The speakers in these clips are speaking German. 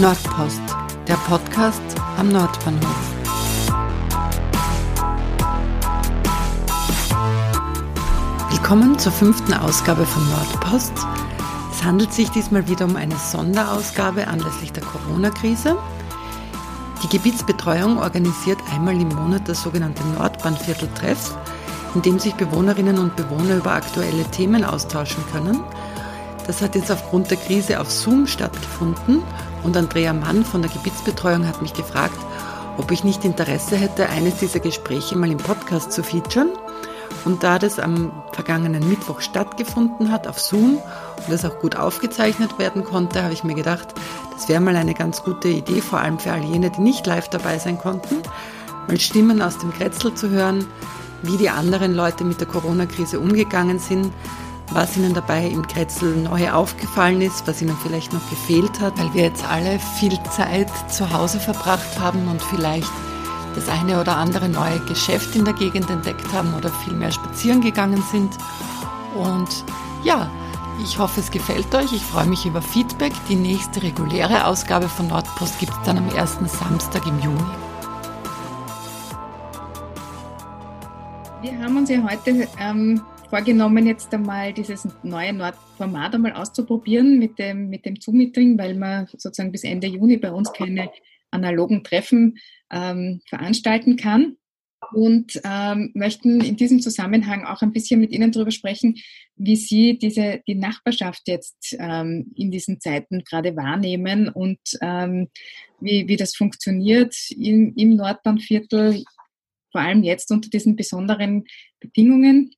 Nordpost, der Podcast am Nordbahnhof. Willkommen zur fünften Ausgabe von Nordpost. Es handelt sich diesmal wieder um eine Sonderausgabe anlässlich der Corona-Krise. Die Gebietsbetreuung organisiert einmal im Monat das sogenannte Nordbahnvierteltreff, in dem sich Bewohnerinnen und Bewohner über aktuelle Themen austauschen können. Das hat jetzt aufgrund der Krise auf Zoom stattgefunden und Andrea Mann von der Gebietsbetreuung hat mich gefragt, ob ich nicht Interesse hätte, eines dieser Gespräche mal im Podcast zu featuren. Und da das am vergangenen Mittwoch stattgefunden hat auf Zoom und das auch gut aufgezeichnet werden konnte, habe ich mir gedacht, das wäre mal eine ganz gute Idee, vor allem für all jene, die nicht live dabei sein konnten, mal Stimmen aus dem Kretzel zu hören, wie die anderen Leute mit der Corona-Krise umgegangen sind, was ihnen dabei im Kretzel neu aufgefallen ist, was ihnen vielleicht noch gefehlt hat, weil wir jetzt alle viel Zeit zu Hause verbracht haben und vielleicht das eine oder andere neue Geschäft in der Gegend entdeckt haben oder viel mehr spazieren gegangen sind. Und ja, ich hoffe, es gefällt euch. Ich freue mich über Feedback. Die nächste reguläre Ausgabe von Nordpost gibt es dann am ersten Samstag im Juni. Wir haben uns ja heute ähm, vorgenommen, jetzt einmal dieses neue Nordformat einmal auszuprobieren mit dem, mit dem Zoom-Meeting, weil man sozusagen bis Ende Juni bei uns keine analogen Treffen ähm, veranstalten kann und ähm, möchten in diesem Zusammenhang auch ein bisschen mit Ihnen darüber sprechen, wie Sie diese, die Nachbarschaft jetzt ähm, in diesen Zeiten gerade wahrnehmen und ähm, wie, wie das funktioniert im, im Nordbahnviertel, vor allem jetzt unter diesen besonderen Bedingungen.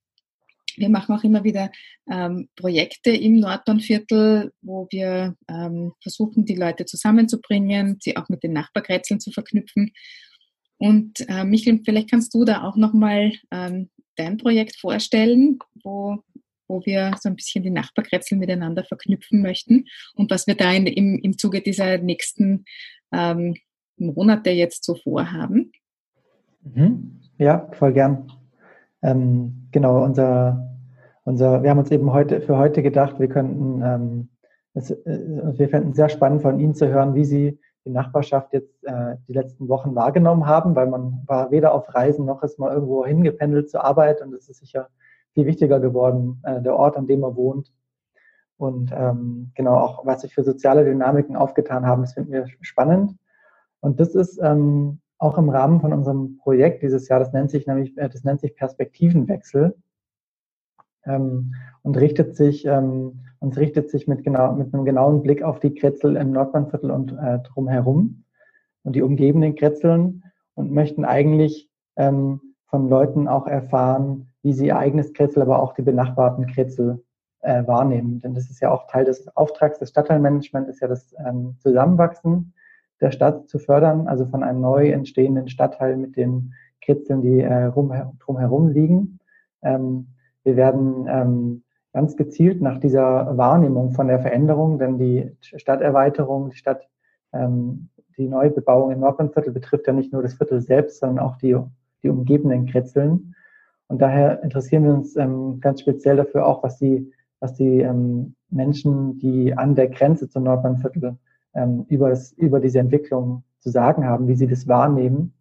Wir machen auch immer wieder ähm, Projekte im Nordbahnviertel, wo wir ähm, versuchen, die Leute zusammenzubringen, sie auch mit den Nachbarkretzeln zu verknüpfen. Und äh, Michael, vielleicht kannst du da auch nochmal ähm, dein Projekt vorstellen, wo, wo wir so ein bisschen die Nachbarkretzel miteinander verknüpfen möchten und was wir da in, im, im Zuge dieser nächsten ähm, Monate jetzt so vorhaben. Mhm. Ja, voll gern. Ähm, genau, unser unser, wir haben uns eben heute für heute gedacht, wir könnten, ähm, es, äh, wir fänden es sehr spannend von Ihnen zu hören, wie Sie die Nachbarschaft jetzt äh, die letzten Wochen wahrgenommen haben, weil man war weder auf Reisen noch ist mal irgendwo hingependelt zur Arbeit und es ist sicher viel wichtiger geworden, äh, der Ort, an dem man wohnt. Und ähm, genau auch, was sich für soziale Dynamiken aufgetan haben, das finden wir spannend. Und das ist ähm, auch im Rahmen von unserem Projekt dieses Jahr, das nennt sich nämlich, äh, das nennt sich Perspektivenwechsel ähm, und richtet sich ähm, und richtet sich mit genau mit einem genauen Blick auf die Kretzel im Nordbahnviertel und äh, drumherum und die umgebenden Kretzeln und möchten eigentlich ähm, von Leuten auch erfahren, wie sie ihr eigenes Kretzel, aber auch die benachbarten Kretzel äh, wahrnehmen. Denn das ist ja auch Teil des Auftrags des Stadtteilmanagements, ist ja das ähm, Zusammenwachsen der Stadt zu fördern, also von einem neu entstehenden Stadtteil mit den Kretzeln, die äh, rum, drumherum liegen. Ähm, wir werden ähm, ganz gezielt nach dieser Wahrnehmung von der Veränderung, denn die Stadterweiterung, die Stadt, ähm, die Neubebauung im Nordbahnviertel betrifft ja nicht nur das Viertel selbst, sondern auch die, die umgebenden Kretzeln. Und daher interessieren wir uns ähm, ganz speziell dafür auch, was die, was die ähm, Menschen, die an der Grenze zum Nordbahnviertel ähm, über, das, über diese Entwicklung zu sagen haben, wie sie das wahrnehmen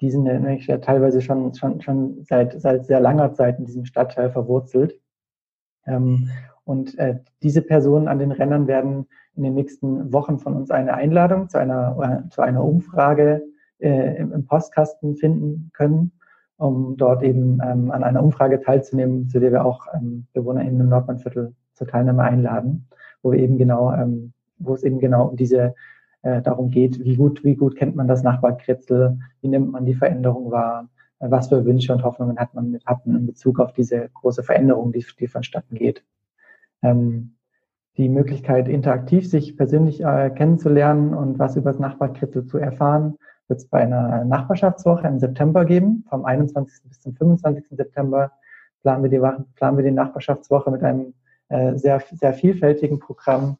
die sind ja teilweise schon, schon, schon seit, seit sehr langer Zeit in diesem Stadtteil verwurzelt. Ähm, und äh, diese Personen an den Rennern werden in den nächsten Wochen von uns eine Einladung zu einer, äh, zu einer Umfrage äh, im, im, Postkasten finden können, um dort eben ähm, an einer Umfrage teilzunehmen, zu der wir auch ähm, BewohnerInnen im Nordbahnviertel zur Teilnahme einladen, wo wir eben genau, ähm, wo es eben genau um diese äh, darum geht, wie gut, wie gut kennt man das Nachbarkretzel, wie nimmt man die Veränderung wahr, äh, was für Wünsche und Hoffnungen hat man, hat man in Bezug auf diese große Veränderung, die, die vonstatten geht. Ähm, die Möglichkeit, interaktiv sich persönlich äh, kennenzulernen und was über das Nachbarkretzel zu erfahren, wird es bei einer Nachbarschaftswoche im September geben. Vom 21. bis zum 25. September planen wir die, planen wir die Nachbarschaftswoche mit einem äh, sehr, sehr vielfältigen Programm.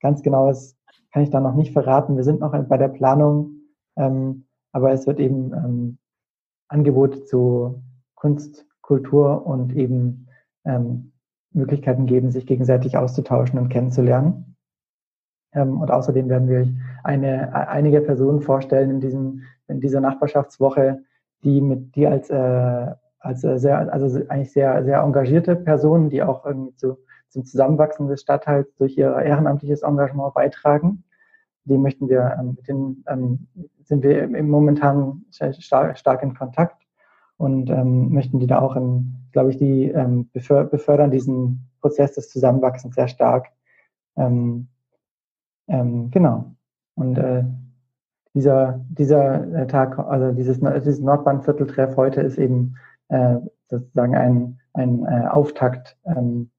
Ganz genaues kann ich da noch nicht verraten. Wir sind noch bei der Planung, ähm, aber es wird eben ähm, Angebote zu Kunst, Kultur und eben ähm, Möglichkeiten geben, sich gegenseitig auszutauschen und kennenzulernen. Ähm, und außerdem werden wir eine, einige Personen vorstellen in diesem, in dieser Nachbarschaftswoche, die mit, die als, äh, als sehr, also eigentlich sehr, sehr engagierte Personen, die auch irgendwie zu, zum Zusammenwachsen des Stadtteils durch ihr ehrenamtliches Engagement beitragen. Die möchten wir, ähm, mit denen ähm, sind wir im momentan stark, stark in Kontakt und ähm, möchten die da auch glaube ich, die ähm, befördern diesen Prozess des Zusammenwachsens sehr stark. Ähm, ähm, genau. Und äh, dieser, dieser äh, Tag, also dieses, dieses Nordbahnvierteltreff heute ist eben äh, sozusagen ein, ein äh, Auftakt, ähm,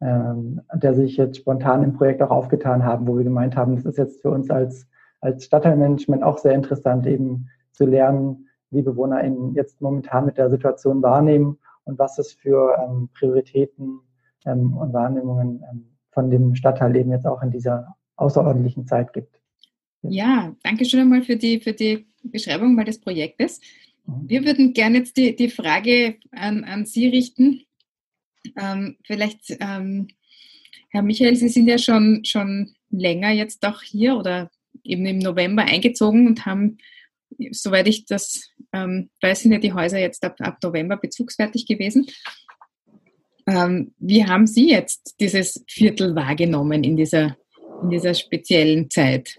ähm, der sich jetzt spontan im Projekt auch aufgetan haben, wo wir gemeint haben, das ist jetzt für uns als, als Stadtteilmanagement auch sehr interessant, eben zu lernen, wie BewohnerInnen jetzt momentan mit der Situation wahrnehmen und was es für ähm, Prioritäten ähm, und Wahrnehmungen ähm, von dem Stadtteil eben jetzt auch in dieser außerordentlichen Zeit gibt. Ja, danke schön einmal für die, für die Beschreibung mal des Projektes. Mhm. Wir würden gerne jetzt die, die Frage an, an Sie richten. Ähm, vielleicht, ähm, Herr Michael, Sie sind ja schon, schon länger jetzt auch hier oder eben im November eingezogen und haben soweit ich das ähm, weiß, sind ja die Häuser jetzt ab, ab November bezugsfertig gewesen. Ähm, wie haben Sie jetzt dieses Viertel wahrgenommen in dieser, in dieser speziellen Zeit?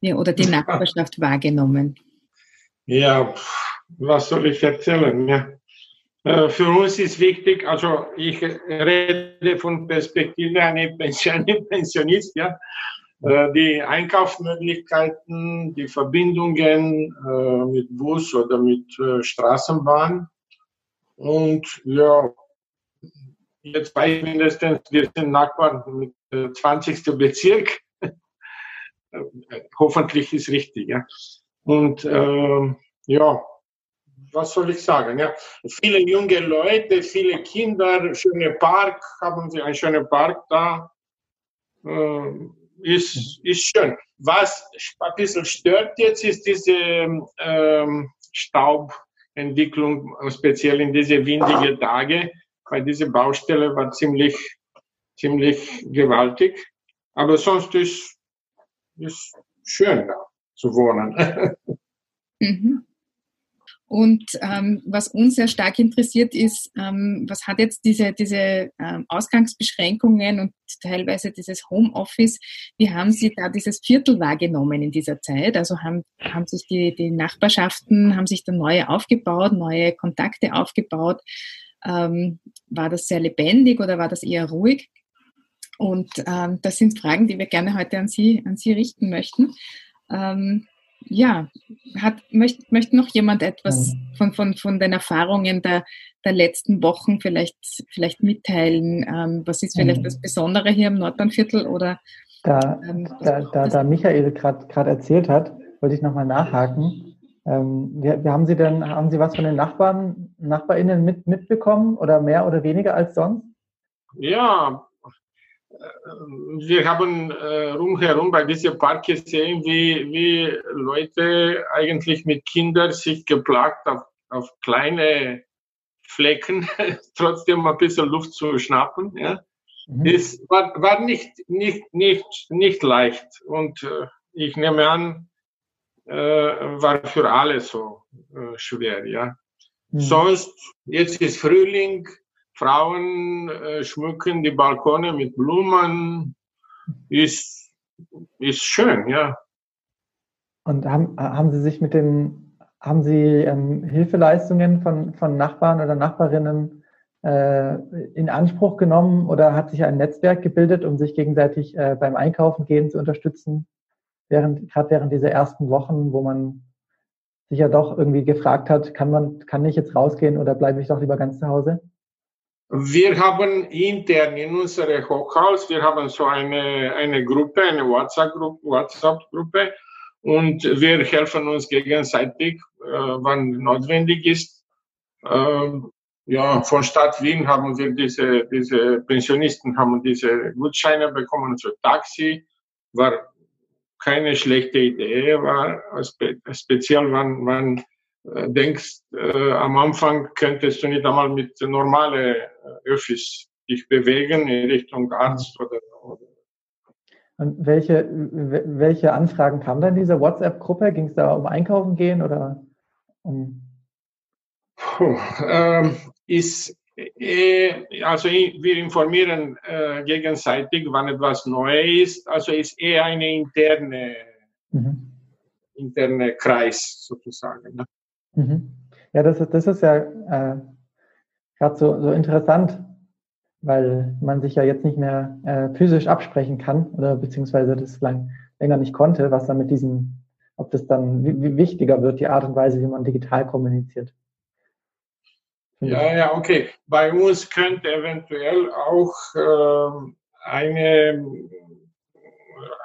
Ja, oder die Nachbarschaft wahrgenommen? Ja, was soll ich erzählen? Ja. Äh, für uns ist wichtig, also ich rede von Perspektive eines Pensionist, ja, äh, die Einkaufsmöglichkeiten, die Verbindungen äh, mit Bus oder mit Straßenbahn. Und ja, jetzt ich mindestens, wir sind Nachbarn mit 20. Bezirk. Hoffentlich ist richtig, ja. Und äh, ja, was soll ich sagen? Ja, viele junge Leute, viele Kinder, schöne Park, haben sie einen schönen Park da. Äh, ist, ist schön. Was ein bisschen stört jetzt, ist diese ähm, Staubentwicklung, speziell in diese windigen Tage, weil diese Baustelle war ziemlich, ziemlich gewaltig. Aber sonst ist, ist schön da zu wohnen. Mhm. Und ähm, was uns sehr stark interessiert ist, ähm, was hat jetzt diese, diese ähm, Ausgangsbeschränkungen und teilweise dieses Homeoffice, wie haben Sie da dieses Viertel wahrgenommen in dieser Zeit? Also haben, haben sich die, die Nachbarschaften, haben sich da neue aufgebaut, neue Kontakte aufgebaut? Ähm, war das sehr lebendig oder war das eher ruhig? Und ähm, das sind Fragen, die wir gerne heute an Sie, an Sie richten möchten. Ähm, ja, hat, möchte, möchte noch jemand etwas von, von, von den Erfahrungen der, der letzten Wochen vielleicht, vielleicht mitteilen? Ähm, was ist vielleicht das Besondere hier im Nordbahnviertel oder? Da, ähm, da, da, da Michael gerade erzählt hat, wollte ich nochmal nachhaken. Ähm, wie, wie, haben Sie denn, haben Sie was von den Nachbarn, NachbarInnen mit, mitbekommen oder mehr oder weniger als sonst? Ja, wir haben äh, rumherum bei diesem Park gesehen, wie, wie Leute eigentlich mit Kindern sich geplagt auf, auf kleine Flecken, trotzdem ein bisschen Luft zu schnappen. Ja. Mhm. Es war, war nicht, nicht, nicht, nicht leicht. Und äh, ich nehme an, äh, war für alle so äh, schwer. Ja. Mhm. Sonst, jetzt ist Frühling, Frauen äh, schmücken die Balkone mit Blumen. Ist, ist schön, ja. Und haben, haben Sie sich mit den, haben Sie ähm, Hilfeleistungen von, von Nachbarn oder Nachbarinnen äh, in Anspruch genommen oder hat sich ein Netzwerk gebildet, um sich gegenseitig äh, beim Einkaufen gehen zu unterstützen? Während, gerade während dieser ersten Wochen, wo man sich ja doch irgendwie gefragt hat, kann man, kann ich jetzt rausgehen oder bleibe ich doch lieber ganz zu Hause? Wir haben intern in unserem Hochhaus, wir haben so eine, eine Gruppe, eine WhatsApp-Gruppe, WhatsApp und wir helfen uns gegenseitig, äh, wann notwendig ist. Ähm, ja, von Stadt Wien haben wir diese, diese Pensionisten haben diese Gutscheine bekommen für Taxi. War keine schlechte Idee, war spe speziell, wann, wann denkst, äh, am Anfang könntest du nicht einmal mit normalen äh, Öffis dich bewegen in Richtung Arzt oder, oder Und welche, welche Anfragen kamen da in dieser WhatsApp-Gruppe? Ging es da um Einkaufen gehen oder um? Puh, ähm, ist, äh, also wir informieren äh, gegenseitig, wann etwas neu ist. Also ist eher eine interne, mhm. interne Kreis sozusagen. Ne? Mhm. Ja, das ist, das ist ja äh, gerade so, so interessant, weil man sich ja jetzt nicht mehr äh, physisch absprechen kann oder beziehungsweise das lang, länger nicht konnte, was dann mit diesem, ob das dann wie, wichtiger wird, die Art und Weise, wie man digital kommuniziert. Ja, ja, okay. Bei uns könnte eventuell auch äh, eine,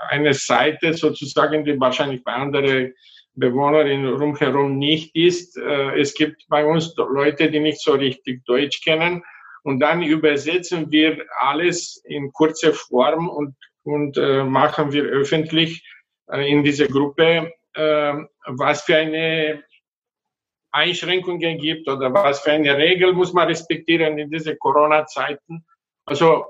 eine Seite sozusagen, die wahrscheinlich bei anderen Bewohnerinnen rumherum nicht ist. Äh, es gibt bei uns Leute, die nicht so richtig Deutsch kennen. Und dann übersetzen wir alles in kurzer Form und, und äh, machen wir öffentlich äh, in dieser Gruppe, äh, was für eine Einschränkungen gibt oder was für eine Regel muss man respektieren in diese Corona-Zeiten. Also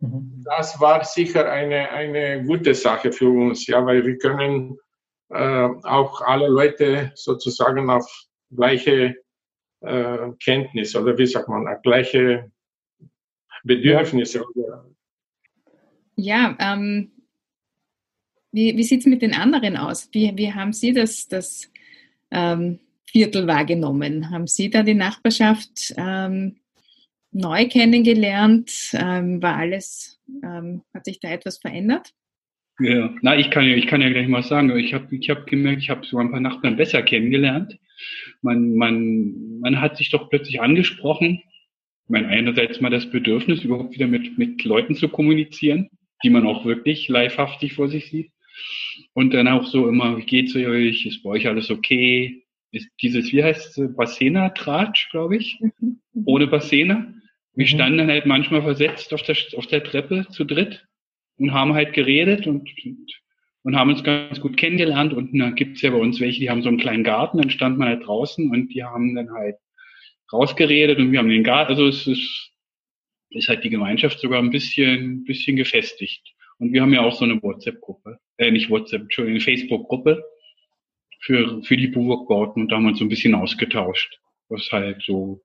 mhm. das war sicher eine, eine gute Sache für uns, ja, weil wir können äh, auch alle Leute sozusagen auf gleiche äh, Kenntnis oder wie sagt man, gleiche Bedürfnisse. Ja, ähm, wie, wie sieht es mit den anderen aus? Wie, wie haben Sie das, das ähm, Viertel wahrgenommen? Haben Sie da die Nachbarschaft ähm, neu kennengelernt? Ähm, war alles, ähm, hat sich da etwas verändert? Ja, na, ich kann ja, ich kann ja gleich mal sagen, ich habe ich hab gemerkt, ich habe so ein paar Nachbarn besser kennengelernt. Man, man, man hat sich doch plötzlich angesprochen. Ich meine, einerseits mal das Bedürfnis, überhaupt wieder mit, mit Leuten zu kommunizieren, die man auch wirklich livehaftig vor sich sieht. Und dann auch so immer, wie geht's euch? Ist bei euch alles okay? Ist dieses, wie heißt es, Bassena-Tratsch, glaube ich? Mhm. Ohne Bassena. Wir mhm. standen dann halt manchmal versetzt auf der, auf der Treppe zu dritt und haben halt geredet und, und, haben uns ganz gut kennengelernt. Und da gibt's ja bei uns welche, die haben so einen kleinen Garten, dann stand man halt draußen und die haben dann halt rausgeredet und wir haben den Garten, also es ist, ist halt die Gemeinschaft sogar ein bisschen, bisschen gefestigt. Und wir haben ja auch so eine WhatsApp-Gruppe, äh, nicht WhatsApp, Entschuldigung, eine Facebook-Gruppe für, für die Burgbauten und da haben wir uns so ein bisschen ausgetauscht, was halt so,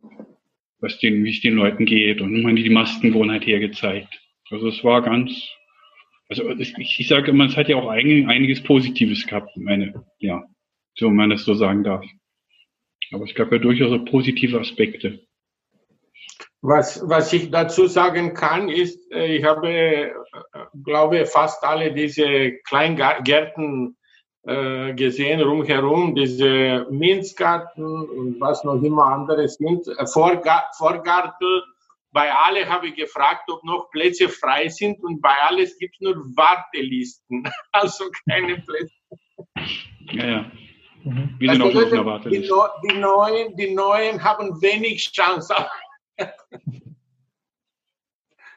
was den, wie es den Leuten geht und man die Masken wurden halt hergezeigt. Also es war ganz, also ich, ich sage immer, es hat ja auch ein, einiges Positives gehabt, meine, ja, so man das so sagen darf. Aber es gab ja durchaus auch positive Aspekte. Was, was ich dazu sagen kann, ist, äh, ich habe, äh, glaube fast alle diese Kleingärten äh, gesehen rumherum, diese Minzgarten und was noch immer anderes sind, Vorgarten bei alle habe ich gefragt, ob noch Plätze frei sind und bei alles gibt es nur Wartelisten, also keine Plätze. Ja, ja. Mhm. Wir sind also auch noch auf Die, die, neuen, die Neuen haben wenig Chance. ja,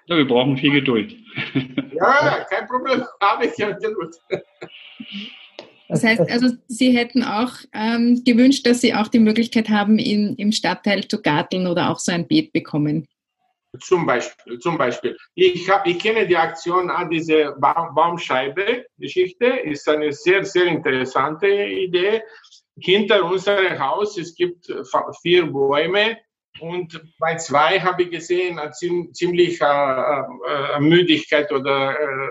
wir brauchen viel Geduld. ja, kein Problem, habe ich ja Geduld. Das heißt also, Sie hätten auch ähm, gewünscht, dass Sie auch die Möglichkeit haben, in, im Stadtteil zu garteln oder auch so ein Beet bekommen. Zum Beispiel, zum Beispiel. Ich, hab, ich kenne die Aktion an diese ba Baumscheibe-Geschichte. Ist eine sehr, sehr interessante Idee. Hinter unserem Haus, es gibt vier Bäume und bei zwei habe ich gesehen, ziemlich äh, äh, Müdigkeit oder äh,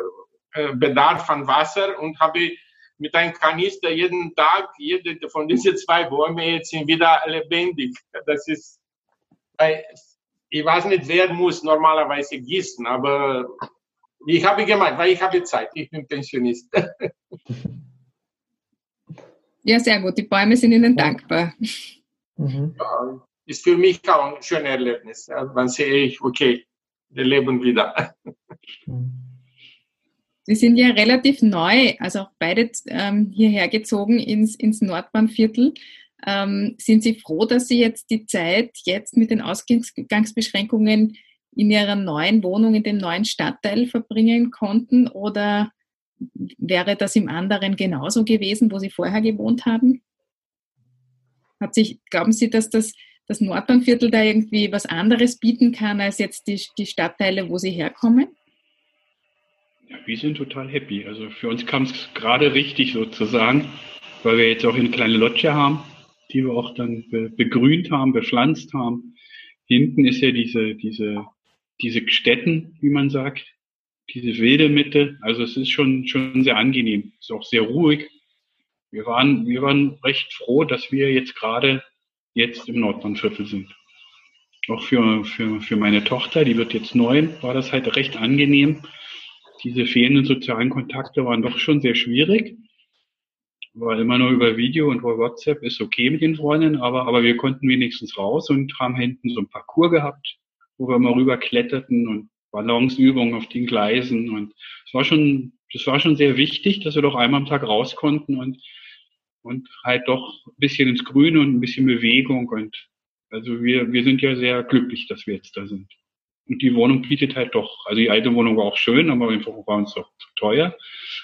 äh, Bedarf an Wasser und habe mit einem Kanister jeden Tag, jede von diesen zwei Bäumen jetzt wieder lebendig. Das ist bei ich weiß nicht, wer muss normalerweise gießen, aber ich habe gemeint, weil ich habe Zeit, ich bin Pensionist. Ja, sehr gut. Die Bäume sind Ihnen dankbar. Mhm. Ja, ist für mich auch ein schönes Erlebnis. Dann sehe ich, okay, wir leben wieder. Sie sind ja relativ neu, also auch beide ähm, hierher gezogen ins, ins Nordbahnviertel. Ähm, sind Sie froh, dass Sie jetzt die Zeit jetzt mit den Ausgangsbeschränkungen in Ihrer neuen Wohnung, in dem neuen Stadtteil verbringen konnten? Oder wäre das im anderen genauso gewesen, wo Sie vorher gewohnt haben? Hat sich, glauben Sie, dass das, das Nordbahnviertel da irgendwie was anderes bieten kann als jetzt die, die Stadtteile, wo Sie herkommen? Wir sind total happy. Also für uns kam es gerade richtig sozusagen, weil wir jetzt auch eine kleine Loggia haben, die wir auch dann be begrünt haben, bepflanzt haben. Hinten ist ja diese, diese, diese Städten, wie man sagt, diese wilde Mitte. Also es ist schon, schon sehr angenehm. Ist auch sehr ruhig. Wir waren, wir waren recht froh, dass wir jetzt gerade jetzt im Nordbahnviertel sind. Auch für, für, für meine Tochter, die wird jetzt neun, war das halt recht angenehm. Diese fehlenden sozialen Kontakte waren doch schon sehr schwierig. War immer nur über Video und über WhatsApp ist okay mit den Freundinnen, aber, aber wir konnten wenigstens raus und haben hinten so ein Parcours gehabt, wo wir mal rüber kletterten und Balanceübungen auf den Gleisen und es war schon, das war schon sehr wichtig, dass wir doch einmal am Tag raus konnten und, und halt doch ein bisschen ins Grüne und ein bisschen Bewegung und also wir, wir sind ja sehr glücklich, dass wir jetzt da sind. Und die Wohnung bietet halt doch, also die alte Wohnung war auch schön, aber einfach war uns doch zu teuer.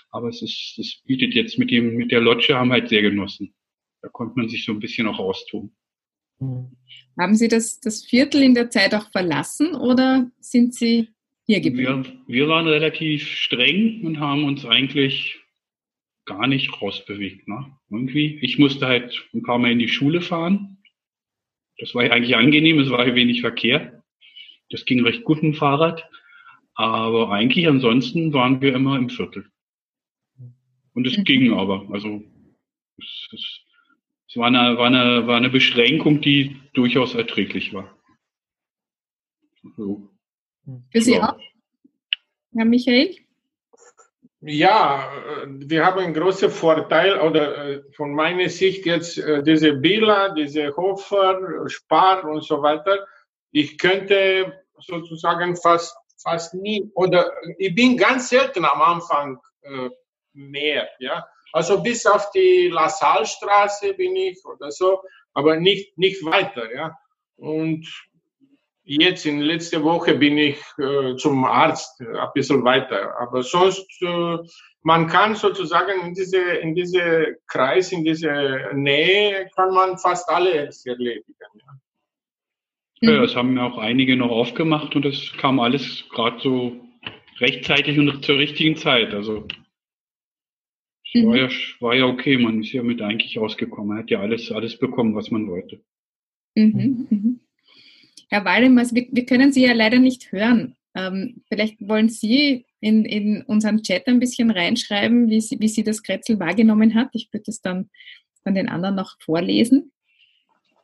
Aber es ist, es bietet jetzt mit dem, mit der Lodge haben halt sehr genossen. Da konnte man sich so ein bisschen auch austun. Mhm. Haben Sie das, das Viertel in der Zeit auch verlassen oder sind Sie hier geblieben? Wir, wir waren relativ streng und haben uns eigentlich gar nicht rausbewegt. Ne? Irgendwie. Ich musste halt ein paar Mal in die Schule fahren. Das war eigentlich angenehm, es war wenig Verkehr. Das ging recht gut mit dem Fahrrad. Aber eigentlich ansonsten waren wir immer im Viertel. Und es mhm. ging aber. Also es, es, es war, eine, war, eine, war eine Beschränkung, die durchaus erträglich war. So. Für Sie ja. auch, Herr Michael? Ja, äh, wir haben einen großen Vorteil, oder äh, von meiner Sicht jetzt äh, diese Billa, diese Hofer, Spar und so weiter. Ich könnte sozusagen fast, fast nie, oder ich bin ganz selten am Anfang mehr, ja. Also bis auf die La Salle-Straße bin ich oder so, aber nicht, nicht weiter, ja. Und Jetzt in letzter Woche bin ich äh, zum Arzt äh, ein bisschen weiter. Aber sonst, äh, man kann sozusagen in diese, in diese Kreis, in diese Nähe, kann man fast alles erledigen. Ja. Ja, das haben auch einige noch aufgemacht und es kam alles gerade so rechtzeitig und zur richtigen Zeit. Also es mhm. war, ja, war ja okay, man ist ja mit eigentlich ausgekommen. Man hat ja alles, alles bekommen, was man wollte. Mhm. Mhm. Herr Waldemars, wir, wir können Sie ja leider nicht hören. Ähm, vielleicht wollen Sie in, in unseren Chat ein bisschen reinschreiben, wie Sie, wie Sie das Kretzel wahrgenommen hat. Ich würde es dann, dann den anderen noch vorlesen.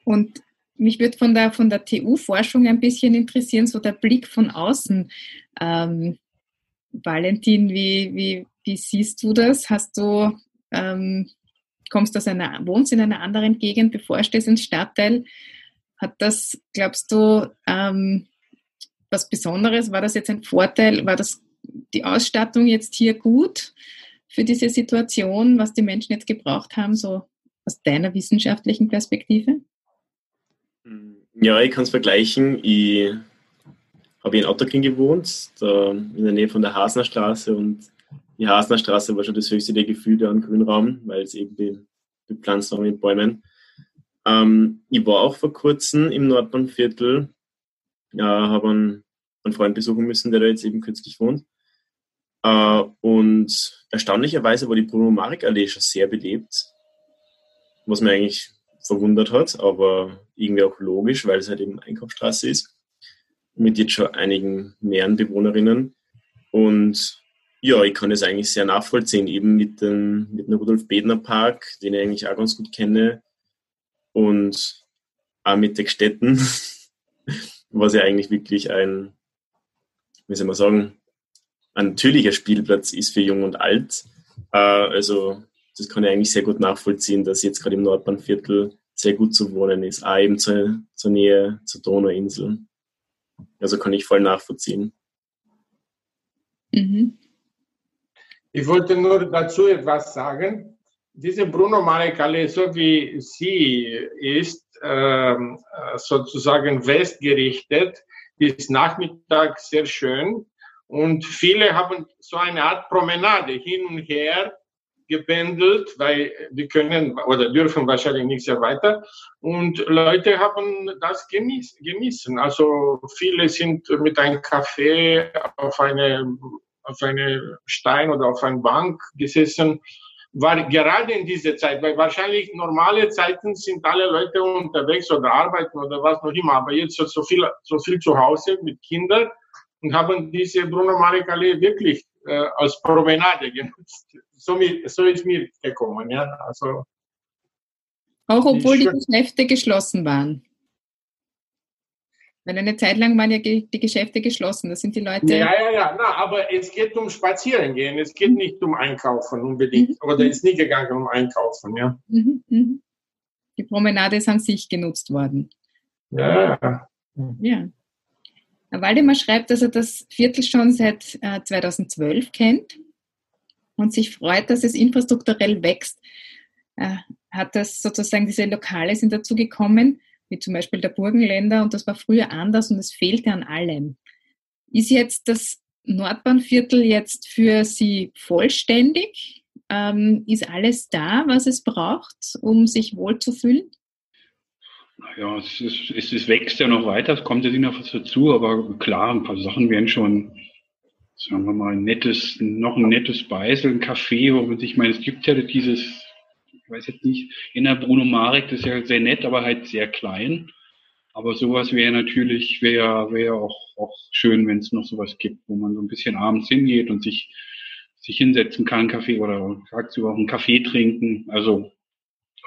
Und mich würde von der, von der TU-Forschung ein bisschen interessieren, so der Blick von außen. Ähm, Valentin, wie, wie, wie siehst du das? Hast du, ähm, kommst aus einer, wohnst in einer anderen Gegend, bevorstehst ins Stadtteil? Hat das, glaubst du, ähm, was Besonderes? War das jetzt ein Vorteil? War das die Ausstattung jetzt hier gut für diese Situation, was die Menschen jetzt gebraucht haben, so aus deiner wissenschaftlichen Perspektive? Ja, ich kann es vergleichen. Ich habe in Otterking gewohnt, in der Nähe von der Hasner Straße und die Hasner Straße war schon das höchste der Gefühle an Grünraum, weil es eben bepflanzt war mit Bäumen. Ähm, ich war auch vor kurzem im Nordbahnviertel, äh, habe einen, einen, Freund besuchen müssen, der da jetzt eben kürzlich wohnt. Äh, und erstaunlicherweise war die Bruno Marek Allee schon sehr belebt, was mir eigentlich verwundert hat, aber irgendwie auch logisch, weil es halt eben Einkaufsstraße ist, mit jetzt schon einigen mehreren Bewohnerinnen. Und ja, ich kann das eigentlich sehr nachvollziehen, eben mit dem, mit dem Rudolf Bedner Park, den ich eigentlich auch ganz gut kenne, und auch mit Deckstätten, was ja eigentlich wirklich ein, wie soll man sagen, ein natürlicher Spielplatz ist für Jung und Alt. Äh, also das kann ich eigentlich sehr gut nachvollziehen, dass jetzt gerade im Nordbahnviertel sehr gut zu wohnen ist, auch eben zur, zur Nähe zur Donauinsel. Also kann ich voll nachvollziehen. Mhm. Ich wollte nur dazu etwas sagen diese Bruno Marecale, so wie sie ist, ähm, sozusagen westgerichtet, ist Nachmittag sehr schön und viele haben so eine Art Promenade hin und her gependelt, weil die können oder dürfen wahrscheinlich nicht sehr weiter. Und Leute haben das genießen. Also viele sind mit einem Kaffee auf eine auf eine Stein oder auf einer Bank gesessen, war gerade in dieser Zeit, weil wahrscheinlich normale Zeiten sind alle Leute unterwegs oder arbeiten oder was noch immer, aber jetzt so viel, so viel zu Hause mit Kindern und haben diese Bruno Marek Allee wirklich äh, als Promenade genutzt. So, so ist mir gekommen, ja. Also, Auch obwohl die Geschäfte geschlossen waren. Weil eine Zeit lang waren ja die Geschäfte geschlossen. Das sind die Leute. Ja, ja, ja. Na, aber es geht um Spazierengehen. Es geht nicht um Einkaufen unbedingt. Mhm. Oder ist nie gegangen um Einkaufen, ja. Mhm, mhm. Die Promenade ist an sich genutzt worden. Ja. Ja. Waldemar schreibt, dass er das Viertel schon seit äh, 2012 kennt und sich freut, dass es infrastrukturell wächst. Äh, hat das sozusagen, diese Lokale sind dazu gekommen wie zum Beispiel der Burgenländer, und das war früher anders und es fehlte an allem. Ist jetzt das Nordbahnviertel jetzt für Sie vollständig? Ähm, ist alles da, was es braucht, um sich wohlzufühlen? Ja, es, ist, es, es wächst ja noch weiter, es kommt ja noch was dazu, aber klar, ein paar Sachen werden schon, sagen wir mal, ein nettes, noch ein nettes Beisel, ein Café, wo man sich, ich meine, es gibt ja dieses ich weiß jetzt nicht, in der Bruno Marek, das ist ja sehr nett, aber halt sehr klein. Aber sowas wäre natürlich, wäre wäre auch, auch schön, wenn es noch sowas gibt, wo man so ein bisschen abends hingeht und sich, sich hinsetzen kann, Kaffee oder tagsüber auch einen Kaffee trinken. Also,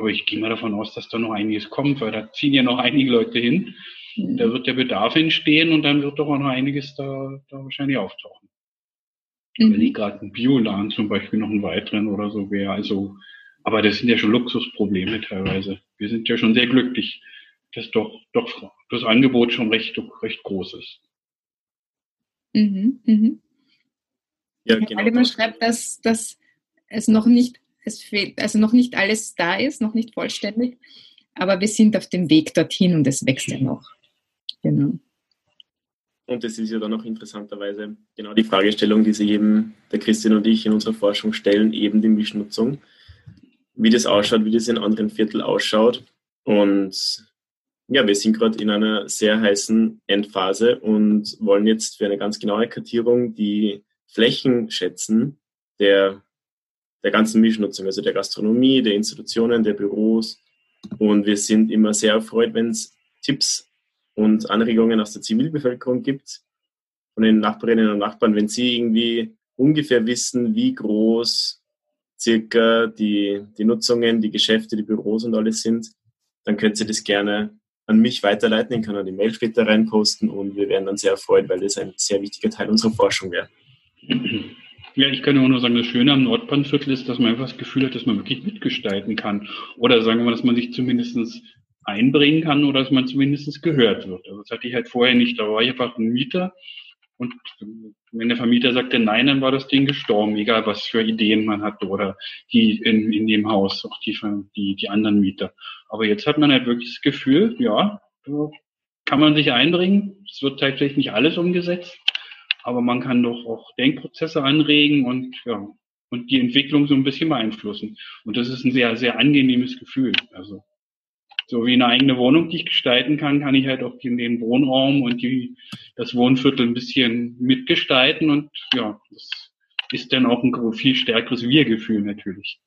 aber ich gehe mal davon aus, dass da noch einiges kommt, weil da ziehen ja noch einige Leute hin. Mhm. Da wird der Bedarf entstehen und dann wird doch auch noch einiges da, da wahrscheinlich auftauchen. Mhm. Wenn ich gerade einen Bioladen zum Beispiel noch einen weiteren oder so wäre, also aber das sind ja schon Luxusprobleme teilweise. Wir sind ja schon sehr glücklich, dass doch, doch das Angebot schon recht, recht groß ist. Mhm, mhm. Ja, genau. Man schreibt, dass, dass es noch nicht, es fehlt, also noch nicht alles da ist, noch nicht vollständig, aber wir sind auf dem Weg dorthin und es wächst ja noch. Genau. Und das ist ja dann auch interessanterweise genau die Fragestellung, die sich eben der Christian und ich in unserer Forschung stellen, eben die Mischnutzung wie das ausschaut, wie das in anderen Vierteln ausschaut. Und ja, wir sind gerade in einer sehr heißen Endphase und wollen jetzt für eine ganz genaue Kartierung die Flächen schätzen der, der ganzen Mischnutzung, also der Gastronomie, der Institutionen, der Büros. Und wir sind immer sehr erfreut, wenn es Tipps und Anregungen aus der Zivilbevölkerung gibt, von den Nachbarinnen und Nachbarn, wenn sie irgendwie ungefähr wissen, wie groß circa die, die Nutzungen, die Geschäfte, die Büros und alles sind, dann könnt ihr das gerne an mich weiterleiten. Ich kann auch die Mail später reinposten und wir werden dann sehr erfreut, weil das ein sehr wichtiger Teil unserer Forschung wäre. Ja, ich kann auch nur sagen, das Schöne am Nordbahnviertel ist, dass man einfach das Gefühl hat, dass man wirklich mitgestalten kann. Oder sagen wir mal, dass man sich zumindest einbringen kann oder dass man zumindest gehört wird. Also das hatte ich halt vorher nicht. Da war ich einfach ein Mieter und wenn der Vermieter sagte nein, dann war das Ding gestorben, egal was für Ideen man hatte oder die in, in dem Haus, auch die, die, die anderen Mieter. Aber jetzt hat man halt wirklich das Gefühl, ja, kann man sich einbringen. Es wird tatsächlich nicht alles umgesetzt, aber man kann doch auch Denkprozesse anregen und ja, und die Entwicklung so ein bisschen beeinflussen. Und das ist ein sehr, sehr angenehmes Gefühl. Also so wie eine eigene Wohnung, die ich gestalten kann, kann ich halt auch den, Wohnraum und die, das Wohnviertel ein bisschen mitgestalten und ja, das ist dann auch ein viel stärkeres Wir-Gefühl natürlich.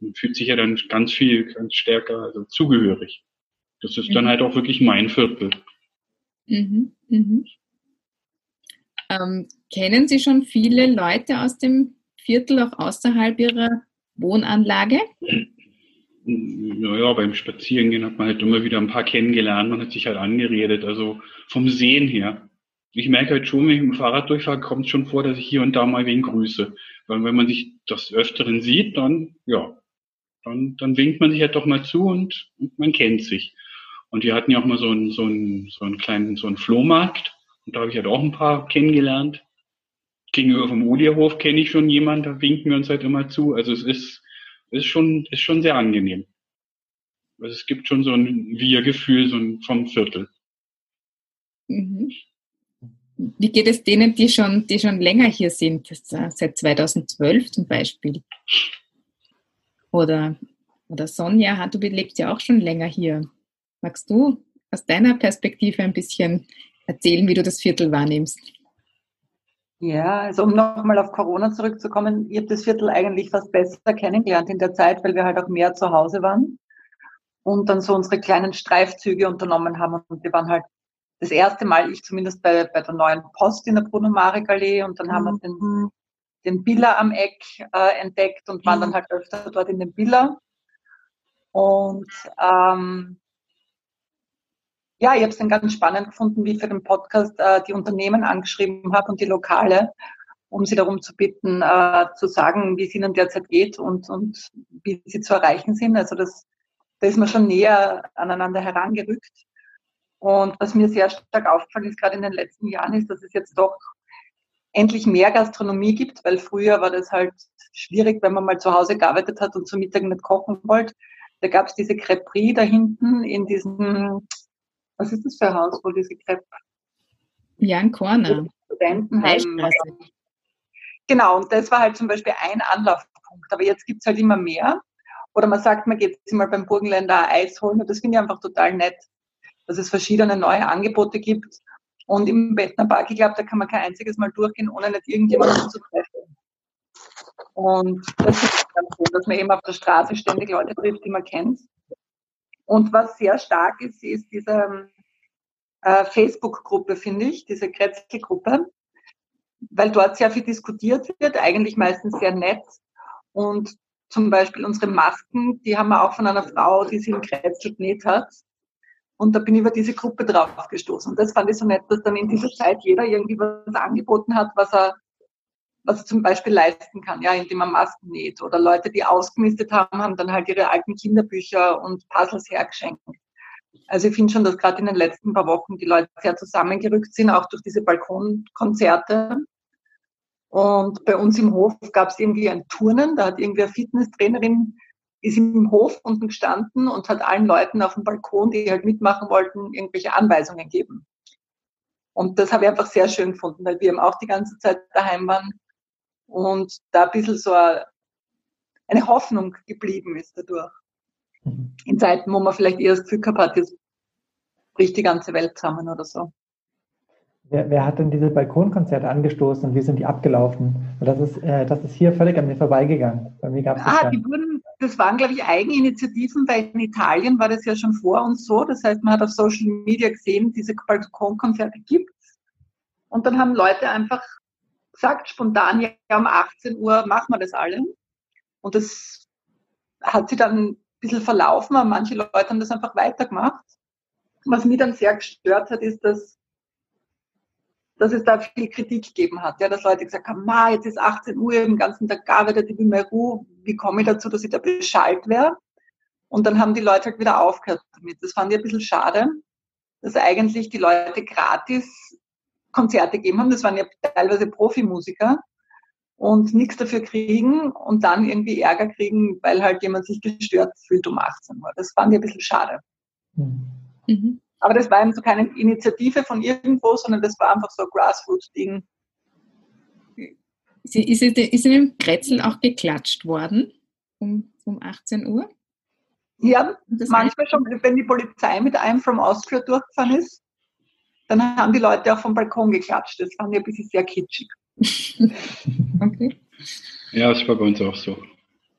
Man fühlt sich ja dann ganz viel, ganz stärker also zugehörig. Das ist mhm. dann halt auch wirklich mein Viertel. Mhm. Mhm. Ähm, kennen Sie schon viele Leute aus dem Viertel auch außerhalb Ihrer Wohnanlage? naja, beim Spazierengehen hat man halt immer wieder ein paar kennengelernt, man hat sich halt angeredet, also vom Sehen her. Ich merke halt schon, wenn ich mit dem Fahrrad durchfahre, kommt es schon vor, dass ich hier und da mal wen grüße. Weil wenn man sich das Öfteren sieht, dann, ja, dann, dann winkt man sich halt doch mal zu und, und man kennt sich. Und wir hatten ja auch mal so einen, so einen, so einen kleinen, so einen Flohmarkt. Und da habe ich halt auch ein paar kennengelernt. Gegenüber vom Olierhof kenne ich schon jemanden, da winken wir uns halt immer zu. Also es ist, ist schon, ist schon sehr angenehm. Also es gibt schon so ein Wir-Gefühl so ein, vom Viertel. Mhm. Wie geht es denen, die schon, die schon länger hier sind, seit 2012 zum Beispiel? Oder, oder Sonja, du lebst ja auch schon länger hier. Magst du aus deiner Perspektive ein bisschen erzählen, wie du das Viertel wahrnimmst? Ja, also um nochmal auf Corona zurückzukommen, ich habe das Viertel eigentlich fast besser kennengelernt in der Zeit, weil wir halt auch mehr zu Hause waren und dann so unsere kleinen Streifzüge unternommen haben. Und wir waren halt das erste Mal, ich zumindest bei, bei der neuen Post in der Bruno-Marek-Allee und dann mhm. haben wir den, mhm. den Billa am Eck äh, entdeckt und waren mhm. dann halt öfter dort in den Billa. Und ähm, ja, ich habe es dann ganz spannend gefunden, wie ich für den Podcast äh, die Unternehmen angeschrieben habe und die Lokale, um sie darum zu bitten, äh, zu sagen, wie es ihnen derzeit geht und, und wie sie zu erreichen sind. Also das da ist man schon näher aneinander herangerückt. Und was mir sehr stark aufgefallen ist, gerade in den letzten Jahren, ist, dass es jetzt doch endlich mehr Gastronomie gibt, weil früher war das halt schwierig, wenn man mal zu Hause gearbeitet hat und zu Mittag nicht kochen wollte. Da gab es diese Creperie da hinten in diesem, was ist das für ein Haus, wo diese Crepe? Jan Corner. Studentenheim. Genau, und das war halt zum Beispiel ein Anlaufpunkt. Aber jetzt gibt es halt immer mehr. Oder man sagt, man geht sich mal beim Burgenländer Eis holen. Und das finde ich einfach total nett, dass es verschiedene neue Angebote gibt. Und im Bettner Park, ich glaube, da kann man kein einziges Mal durchgehen, ohne nicht irgendjemanden zu treffen. Und das ist ganz gut, dass man eben auf der Straße ständig Leute trifft, die man kennt. Und was sehr stark ist, ist diese äh, Facebook-Gruppe, finde ich, diese Kretzky-Gruppe, weil dort sehr viel diskutiert wird, eigentlich meistens sehr nett. Und zum Beispiel unsere Masken, die haben wir auch von einer Frau, die sie im Kretzel genäht hat. Und da bin ich über diese Gruppe drauf gestoßen. Und das fand ich so nett, dass dann in dieser Zeit jeder irgendwie was angeboten hat, was er, was er zum Beispiel leisten kann, ja, indem er Masken näht. Oder Leute, die ausgemistet haben, haben dann halt ihre alten Kinderbücher und Puzzles hergeschenkt. Also ich finde schon, dass gerade in den letzten paar Wochen die Leute sehr zusammengerückt sind, auch durch diese Balkonkonzerte. Und bei uns im Hof gab es irgendwie ein Turnen, da hat irgendwie eine Fitnesstrainerin ist im Hof unten gestanden und hat allen Leuten auf dem Balkon, die halt mitmachen wollten, irgendwelche Anweisungen gegeben. Und das habe ich einfach sehr schön gefunden, weil wir eben auch die ganze Zeit daheim waren und da ein bisschen so eine Hoffnung geblieben ist dadurch. Mhm. In Zeiten, wo man vielleicht eher das Gefühl gehabt hat, jetzt bricht die ganze Welt zusammen oder so. Wer, wer, hat denn diese Balkonkonzerte angestoßen und wie sind die abgelaufen? Das ist, äh, das ist hier völlig an mir vorbeigegangen. Bei mir gab's ah, die wurden, das waren, glaube ich, Eigeninitiativen, weil in Italien war das ja schon vor uns so. Das heißt, man hat auf Social Media gesehen, diese Balkonkonzerte gibt Und dann haben Leute einfach gesagt, spontan, ja, um 18 Uhr machen wir das alle. Und das hat sich dann ein bisschen verlaufen, aber manche Leute haben das einfach weitergemacht. Was mich dann sehr gestört hat, ist, dass dass es da viel Kritik gegeben hat. Ja, dass Leute gesagt haben, ma, jetzt ist 18 Uhr, im ganzen Tag gearbeitet, ich will mehr Ruhe, wie komme ich dazu, dass ich da Bescheid wäre? Und dann haben die Leute halt wieder aufgehört damit. Das fand ich ein bisschen schade, dass eigentlich die Leute gratis Konzerte gegeben haben. Das waren ja teilweise Profimusiker und nichts dafür kriegen und dann irgendwie Ärger kriegen, weil halt jemand sich gestört fühlt um 18 Uhr. Das fand ich ein bisschen schade. Mhm. Aber das war eben so keine Initiative von irgendwo, sondern das war einfach so ein Grassroots-Ding. Ist, ist in dem Kretzel auch geklatscht worden um, um 18 Uhr? Ja, manchmal schon, wenn die Polizei mit einem from Austria durchgefahren ist, dann haben die Leute auch vom Balkon geklatscht. Das fand ich ein bisschen sehr kitschig. okay. Ja, das war bei uns auch so.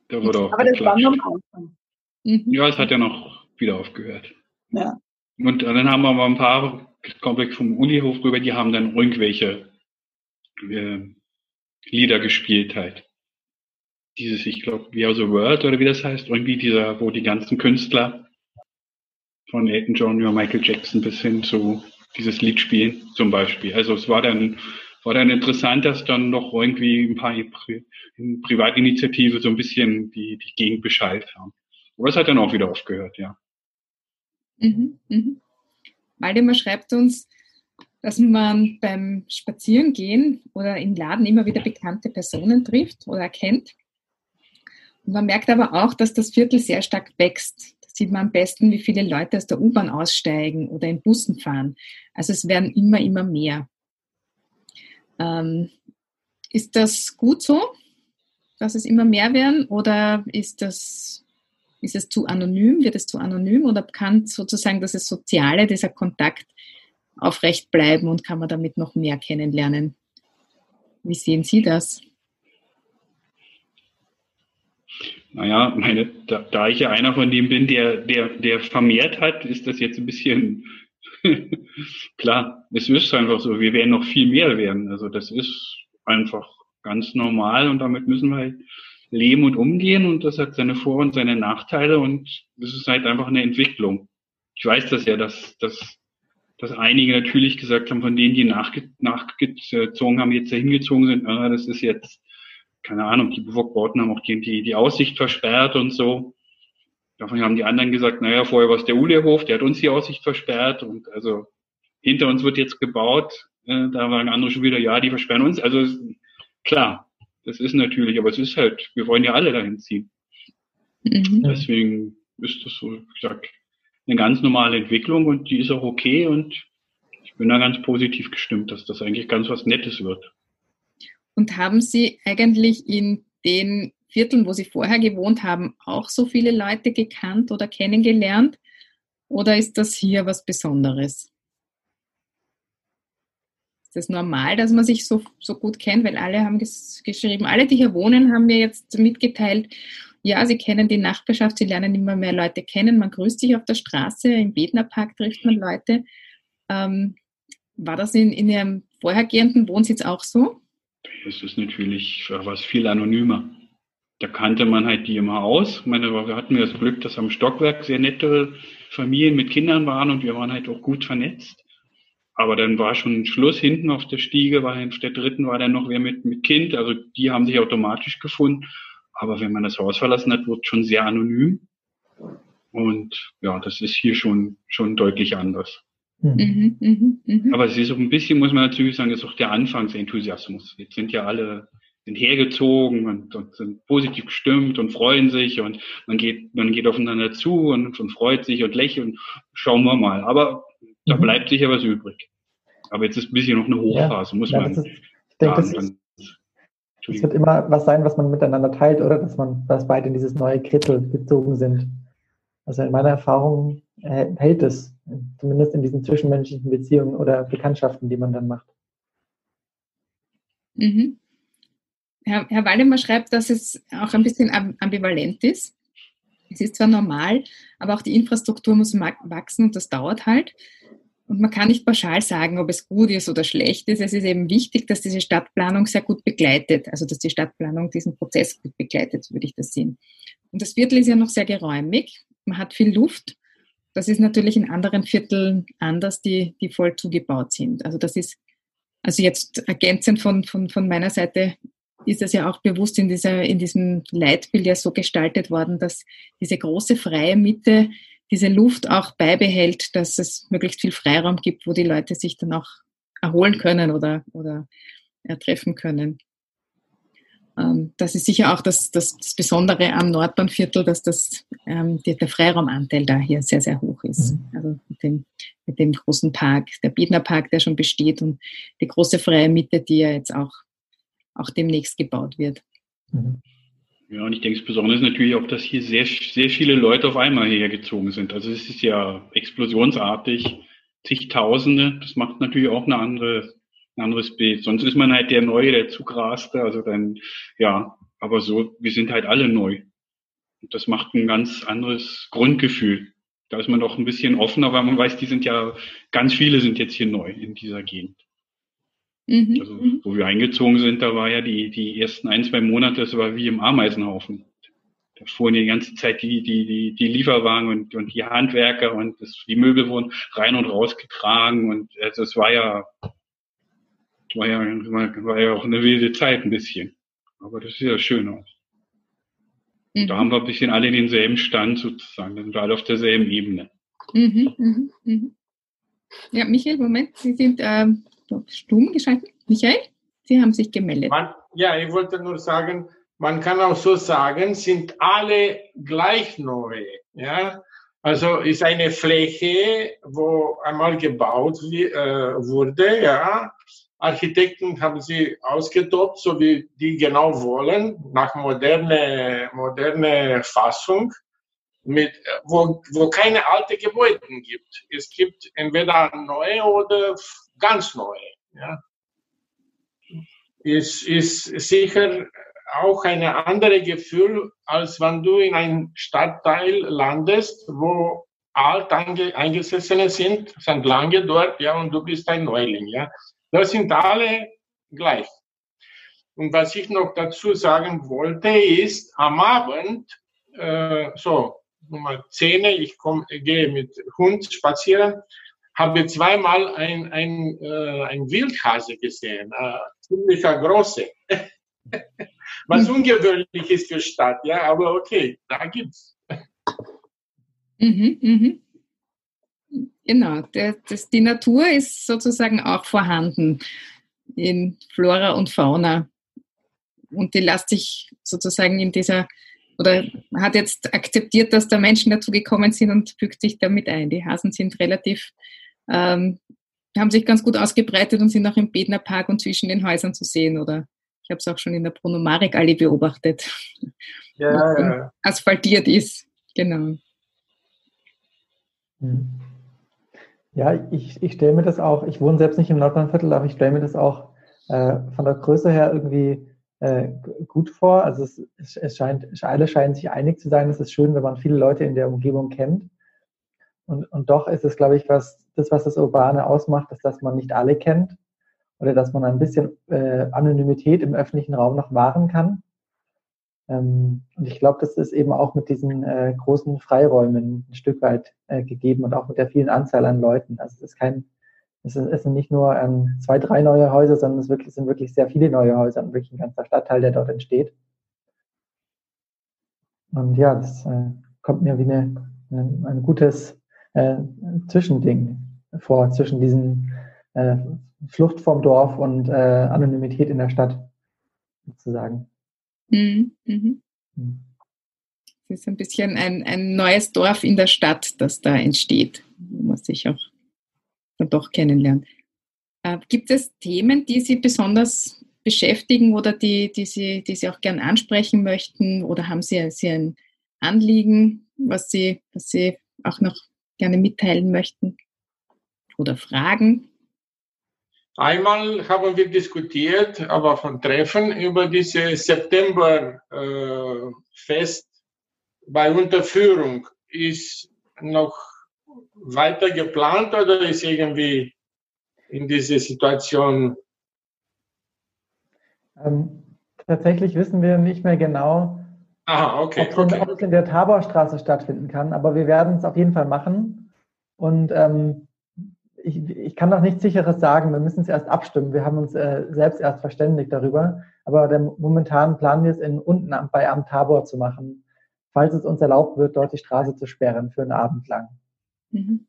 Da wurde auch Aber geklatscht. das war nur am Anfang. Mhm. Ja, es hat ja noch wieder aufgehört. Ja. Und dann haben wir mal ein paar Komplex vom Unihof rüber, die haben dann irgendwelche äh, Lieder gespielt halt. Dieses, ich glaube, We Are the World oder wie das heißt, irgendwie dieser, wo die ganzen Künstler von Elton John über Michael Jackson bis hin zu dieses Lied spielen, zum Beispiel. Also es war dann, war dann interessant, dass dann noch irgendwie ein paar in Privatinitiative so ein bisschen die, die Gegend Bescheid haben. Aber es hat dann auch wieder aufgehört, ja. Mhm, mhm. Waldemar schreibt uns, dass man beim Spazierengehen oder im Laden immer wieder bekannte Personen trifft oder erkennt. Und man merkt aber auch, dass das Viertel sehr stark wächst. Sieht man am besten, wie viele Leute aus der U-Bahn aussteigen oder in Bussen fahren. Also es werden immer, immer mehr. Ähm, ist das gut so, dass es immer mehr werden oder ist das ist es zu anonym? Wird es zu anonym oder kann sozusagen das Soziale, dieser Kontakt aufrecht bleiben und kann man damit noch mehr kennenlernen? Wie sehen Sie das? Naja, meine, da, da ich ja einer von dem bin, der, der, der vermehrt hat, ist das jetzt ein bisschen klar. Es ist einfach so, wir werden noch viel mehr werden. Also das ist einfach ganz normal und damit müssen wir halt leben und umgehen und das hat seine Vor- und seine Nachteile und das ist halt einfach eine Entwicklung. Ich weiß das ja, dass, dass, dass einige natürlich gesagt haben, von denen, die nachge nachgezogen haben, jetzt dahin gezogen sind, ah, das ist jetzt keine Ahnung, die Befugbauten haben auch die, die, die Aussicht versperrt und so. Davon haben die anderen gesagt, naja, vorher war es der Ulehof, der hat uns die Aussicht versperrt und also hinter uns wird jetzt gebaut. Äh, da waren andere schon wieder, ja, die versperren uns. Also klar, das ist natürlich, aber es ist halt, wir wollen ja alle dahin ziehen. Mhm. Deswegen ist das so, ich sag, eine ganz normale Entwicklung und die ist auch okay und ich bin da ganz positiv gestimmt, dass das eigentlich ganz was Nettes wird. Und haben Sie eigentlich in den Vierteln, wo Sie vorher gewohnt haben, auch so viele Leute gekannt oder kennengelernt? Oder ist das hier was Besonderes? Ist das normal, dass man sich so, so gut kennt? Weil alle haben ges geschrieben, alle, die hier wohnen, haben mir jetzt mitgeteilt, ja, sie kennen die Nachbarschaft, sie lernen immer mehr Leute kennen, man grüßt sich auf der Straße, im Bednerpark trifft man Leute. Ähm, war das in, in Ihrem vorhergehenden Wohnsitz auch so? Es ist natürlich was viel anonymer. Da kannte man halt die immer aus. Ich meine, wir hatten das Glück, dass am Stockwerk sehr nette Familien mit Kindern waren und wir waren halt auch gut vernetzt. Aber dann war schon Schluss. Hinten auf der Stiege war auf der dritten war dann noch wer mit, mit Kind. Also die haben sich automatisch gefunden. Aber wenn man das Haus verlassen hat, wird schon sehr anonym. Und ja, das ist hier schon, schon deutlich anders. Mhm, mh, mh. Aber es ist auch ein bisschen, muss man natürlich sagen, ist auch der Anfangsenthusiasmus. Jetzt sind ja alle sind hergezogen und, und sind positiv gestimmt und freuen sich und man geht, man geht aufeinander zu und, und freut sich und lächelt und schauen wir mal. Aber da mhm. bleibt sicher was übrig. Aber jetzt ist ein bisschen noch eine Hochphase, ja, muss ja, man. Ist, ich denke, das, ist, es wird immer was sein, was man miteinander teilt, oder? Dass man, dass beide in dieses neue Kittel gezogen sind. Also in meiner Erfahrung äh, hält es, zumindest in diesen zwischenmenschlichen Beziehungen oder Bekanntschaften, die man dann macht. Mhm. Herr, Herr Waldemar schreibt, dass es auch ein bisschen ambivalent ist. Es ist zwar normal, aber auch die Infrastruktur muss wachsen und das dauert halt. Und man kann nicht pauschal sagen, ob es gut ist oder schlecht ist. Es ist eben wichtig, dass diese Stadtplanung sehr gut begleitet, also dass die Stadtplanung diesen Prozess gut begleitet, würde ich das sehen. Und das Viertel ist ja noch sehr geräumig. Man hat viel Luft. Das ist natürlich in anderen Vierteln anders, die, die voll zugebaut sind. Also das ist, also jetzt ergänzend von, von, von meiner Seite ist das ja auch bewusst in, dieser, in diesem Leitbild ja so gestaltet worden, dass diese große freie Mitte diese Luft auch beibehält, dass es möglichst viel Freiraum gibt, wo die Leute sich dann auch erholen können oder, oder treffen können. Ähm, das ist sicher auch das, das, Besondere am Nordbahnviertel, dass das, ähm, der, der, Freiraumanteil da hier sehr, sehr hoch ist. Mhm. Also mit dem, mit dem großen Park, der Biedner Park, der schon besteht und die große freie Mitte, die ja jetzt auch, auch demnächst gebaut wird. Mhm. Ja, und ich denke, das Besondere ist natürlich auch, dass hier sehr, sehr viele Leute auf einmal hergezogen sind. Also es ist ja explosionsartig, zigtausende. Das macht natürlich auch eine andere ein anderes Bild. Sonst ist man halt der Neue, der Zugraste, also dann, ja, aber so, wir sind halt alle neu. Und das macht ein ganz anderes Grundgefühl. Da ist man doch ein bisschen offener, weil man weiß, die sind ja, ganz viele sind jetzt hier neu in dieser Gegend. Mhm. Also, mhm. wo wir eingezogen sind, da war ja die, die ersten ein, zwei Monate, das war wie im Ameisenhaufen. Da fuhren die ganze Zeit die, die, die, die Lieferwagen und, und die Handwerker und das, die Möbel wurden rein und raus getragen und also es war ja war ja, war ja auch eine wilde Zeit ein bisschen. Aber das ist ja schön auch. Mhm. Da haben wir ein bisschen alle in denselben Stand sozusagen. Da sind wir alle auf derselben Ebene. Mhm, mhm, mhm. Ja, Michael, Moment, Sie sind ähm, stumm geschaltet. Michael, Sie haben sich gemeldet. Man, ja, ich wollte nur sagen, man kann auch so sagen, sind alle gleich neu. Ja? Also ist eine Fläche, wo einmal gebaut äh, wurde, ja, Architekten haben sie ausgetobt, so wie die genau wollen, nach moderne, moderne Fassung, mit, wo, wo keine alte Gebäude gibt. Es gibt entweder neue oder ganz neue. Ja. ist, ist sicher auch ein anderes Gefühl, als wenn du in einem Stadtteil landest, wo alt Eingesessene sind, sind lange dort, ja, und du bist ein Neuling, ja. Das sind alle gleich. Und was ich noch dazu sagen wollte, ist, am Abend, äh, so, Nummer 10, ich komm, gehe mit Hund spazieren, habe zweimal ein, ein, äh, ein Wildhase gesehen, äh, ziemlicher große. Was mhm. ungewöhnlich ist für Stadt, ja, aber okay, da gibt's. Mhm, mhm. Genau, der, das, die Natur ist sozusagen auch vorhanden in Flora und Fauna. Und die lässt sich sozusagen in dieser, oder hat jetzt akzeptiert, dass da Menschen dazu gekommen sind und fügt sich damit ein. Die Hasen sind relativ, ähm, haben sich ganz gut ausgebreitet und sind auch im Bedner Park und zwischen den Häusern zu sehen. Oder ich habe es auch schon in der Pronomarik alle beobachtet, ja, ja. asphaltiert ist. Genau. Hm. Ja, ich, ich stelle mir das auch, ich wohne selbst nicht im Nordbahnviertel, aber ich stelle mir das auch äh, von der Größe her irgendwie äh, gut vor. Also es, es scheint, alle scheinen sich einig zu sein, es ist schön, wenn man viele Leute in der Umgebung kennt. Und, und doch ist es, glaube ich, was, das, was das Urbane ausmacht, ist, dass man nicht alle kennt oder dass man ein bisschen äh, Anonymität im öffentlichen Raum noch wahren kann. Ähm, und ich glaube, das ist eben auch mit diesen äh, großen Freiräumen ein Stück weit äh, gegeben und auch mit der vielen Anzahl an Leuten. Also es ist kein, es, ist, es sind nicht nur ähm, zwei, drei neue Häuser, sondern es wirklich, sind wirklich sehr viele neue Häuser und wirklich ein ganzer Stadtteil, der dort entsteht. Und ja, das äh, kommt mir wie eine, ein, ein gutes äh, Zwischending vor, zwischen diesen äh, Flucht vom Dorf und äh, Anonymität in der Stadt, sozusagen. Mhm. Mhm. Es ist ein bisschen ein, ein neues Dorf in der Stadt, das da entsteht, wo man sich auch dann doch kennenlernt. Äh, gibt es Themen, die Sie besonders beschäftigen oder die, die, Sie, die Sie auch gern ansprechen möchten? Oder haben Sie, Sie ein Anliegen, was Sie, was Sie auch noch gerne mitteilen möchten? Oder Fragen? Einmal haben wir diskutiert, aber von Treffen über dieses Septemberfest äh, bei Unterführung. Ist noch weiter geplant oder ist irgendwie in diese Situation? Ähm, tatsächlich wissen wir nicht mehr genau, Aha, okay, ob, es in, ob, es in, der Taborstraße stattfinden kann, aber wir werden es auf jeden Fall machen. Und ähm, ich, ich kann noch nichts Sicheres sagen. Wir müssen es erst abstimmen. Wir haben uns äh, selbst erst verständigt darüber. Aber der, momentan planen wir es in, unten am, bei Amt Tabor zu machen, falls es uns erlaubt wird, dort die Straße zu sperren für einen Abend lang. Mhm.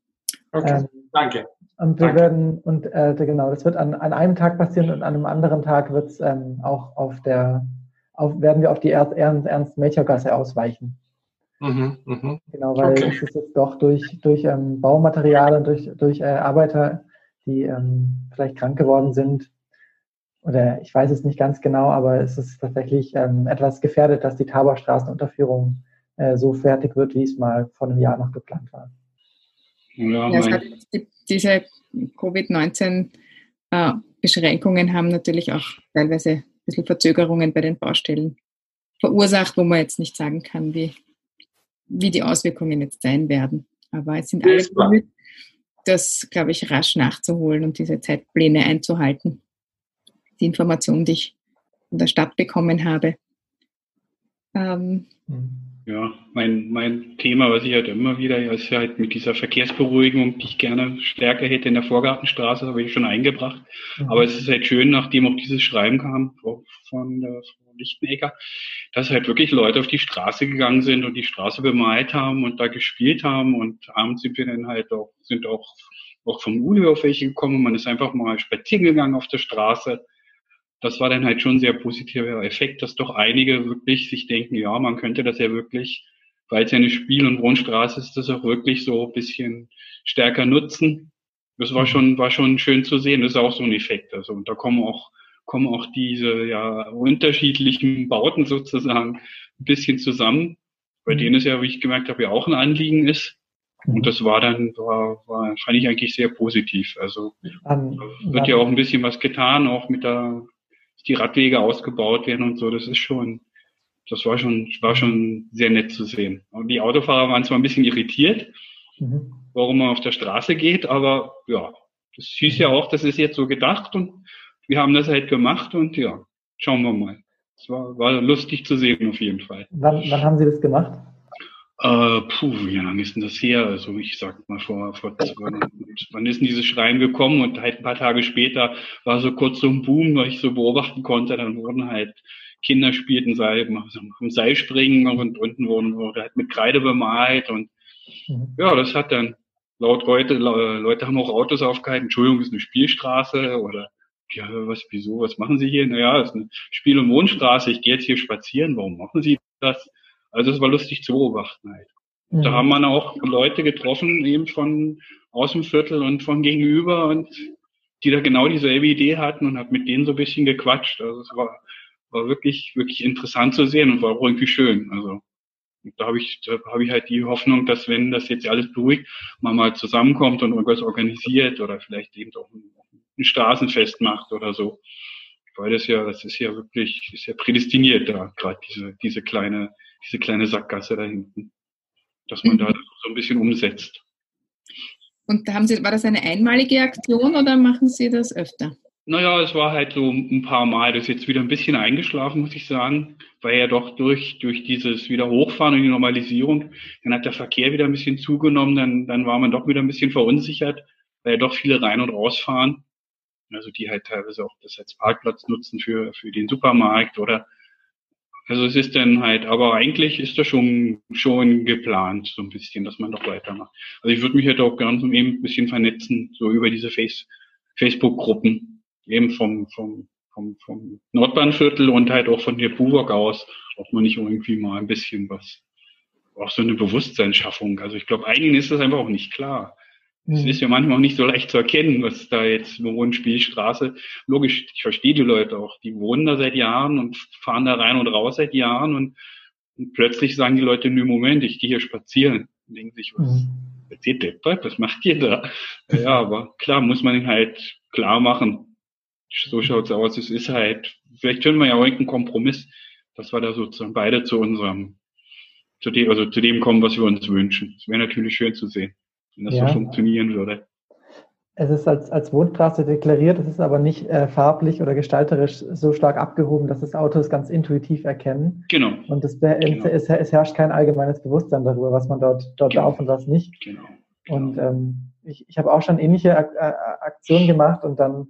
Okay, ähm, danke. Und wir Danke. werden, und äh, genau, das wird an, an einem Tag passieren und an einem anderen Tag wird es ähm, auch auf der, auf, werden wir auf die Ernst-Melcher-Gasse ausweichen. Mhm, mh. Genau, weil okay. es ist jetzt doch durch, durch ähm, Baumaterial und durch, durch äh, Arbeiter, die ähm, vielleicht krank geworden sind, oder ich weiß es nicht ganz genau, aber es ist tatsächlich ähm, etwas gefährdet, dass die Taberstraßenunterführung äh, so fertig wird, wie es mal vor einem Jahr noch geplant war. Ja, ja hat, diese Covid-19-Beschränkungen äh, haben natürlich auch teilweise ein bisschen Verzögerungen bei den Baustellen verursacht, wo man jetzt nicht sagen kann, wie, wie die Auswirkungen jetzt sein werden. Aber es sind alle bemüht, das, glaube ich, rasch nachzuholen und diese Zeitpläne einzuhalten. Die Information, die ich von der Stadt bekommen habe. Ähm, ja, mein, mein Thema, was ich halt immer wieder, ist halt mit dieser Verkehrsberuhigung, die ich gerne stärker hätte in der Vorgartenstraße, habe ich schon eingebracht. Mhm. Aber es ist halt schön, nachdem auch dieses Schreiben kam von der Lichtenegger, dass halt wirklich Leute auf die Straße gegangen sind und die Straße bemalt haben und da gespielt haben und abends sind wir dann halt auch, sind auch, auch vom Uli auf welche gekommen man ist einfach mal spazieren gegangen auf der Straße. Das war dann halt schon ein sehr positiver Effekt, dass doch einige wirklich sich denken, ja, man könnte das ja wirklich, weil es ja eine Spiel- und Wohnstraße ist, das auch wirklich so ein bisschen stärker nutzen. Das war schon, war schon schön zu sehen. Das ist auch so ein Effekt. Also, und da kommen auch kommen auch diese ja, unterschiedlichen Bauten sozusagen ein bisschen zusammen, bei denen es ja, wie ich gemerkt habe, ja auch ein Anliegen ist. Und das war dann, war, war, fand ich eigentlich sehr positiv. Also um, wird ja. ja auch ein bisschen was getan, auch mit der die Radwege ausgebaut werden und so. Das ist schon, das war schon, war schon sehr nett zu sehen. Und die Autofahrer waren zwar ein bisschen irritiert, mhm. warum man auf der Straße geht, aber ja, das hieß ja auch, das ist jetzt so gedacht und wir haben das halt gemacht und ja, schauen wir mal. Es war, war lustig zu sehen auf jeden Fall. Wann, wann haben Sie das gemacht? Äh, puh, wie lange ist denn das her? Also ich sag mal vor, vor wann ist denn dieses Schreien gekommen? Und halt ein paar Tage später war so kurz so ein Boom, weil ich so beobachten konnte. Dann wurden halt Kinder spielten Seil, am Seilspringen und unten wurden, wurde halt mit Kreide bemalt und mhm. ja, das hat dann laut Leute, Leute haben auch Autos aufgehalten. Entschuldigung, ist eine Spielstraße oder ja, was, wieso, was machen Sie hier? Naja, es ist eine Spiel- und Wohnstraße, ich gehe jetzt hier spazieren, warum machen Sie das? Also es war lustig zu beobachten halt. Mhm. Da haben wir auch Leute getroffen, eben von aus dem Viertel und von gegenüber und die da genau dieselbe Idee hatten und hat mit denen so ein bisschen gequatscht. Also es war, war wirklich, wirklich interessant zu sehen und war auch irgendwie schön. Also da habe ich, da habe ich halt die Hoffnung, dass wenn das jetzt alles beruhigt, man mal zusammenkommt und irgendwas organisiert oder vielleicht eben auch ein, ein Straßenfest macht oder so. Weil das ja, das ist ja wirklich, ist ja prädestiniert da, gerade diese, diese kleine, diese kleine Sackgasse da hinten. Dass man mhm. da so ein bisschen umsetzt. Und haben Sie, war das eine einmalige Aktion oder machen Sie das öfter? Naja, es war halt so ein paar Mal. Das ist jetzt wieder ein bisschen eingeschlafen, muss ich sagen, weil ja doch durch, durch dieses wieder Hochfahren und die Normalisierung, dann hat der Verkehr wieder ein bisschen zugenommen, dann, dann war man doch wieder ein bisschen verunsichert, weil ja doch viele rein und rausfahren. Also die halt teilweise auch das als Parkplatz nutzen für, für den Supermarkt oder also es ist dann halt, aber eigentlich ist das schon, schon geplant, so ein bisschen, dass man doch weitermacht. Also ich würde mich halt auch gerne so eben ein bisschen vernetzen, so über diese Face, Facebook-Gruppen, eben vom, vom, vom, vom Nordbahnviertel und halt auch von der Buwok aus, ob man nicht irgendwie mal ein bisschen was, auch so eine Bewusstseinsschaffung. Also ich glaube, einigen ist das einfach auch nicht klar. Es mhm. ist ja manchmal auch nicht so leicht zu erkennen, was da jetzt wohnt, Spielstraße. Logisch, ich verstehe die Leute auch. Die wohnen da seit Jahren und fahren da rein und raus seit Jahren und, und plötzlich sagen die Leute, nö, Moment, ich gehe hier spazieren. Und denken sich, was, mhm. erzählt der was macht ihr da? Ja, aber klar, muss man halt klar machen. So schaut's aus. Es ist halt, vielleicht können wir ja auch irgendeinen Kompromiss, dass wir da sozusagen beide zu unserem, zu dem, also zu dem kommen, was wir uns wünschen. Das wäre natürlich schön zu sehen wenn das ja. so funktionieren würde. Es ist als, als Wohnstraße deklariert, es ist aber nicht äh, farblich oder gestalterisch so stark abgehoben, dass das Autos ganz intuitiv erkennen. Genau. Und es, genau. es, es, herrscht kein allgemeines Bewusstsein darüber, was man dort, dort genau. darf und was nicht. Genau. genau. Und ähm, ich, ich habe auch schon ähnliche Ak Aktionen gemacht und dann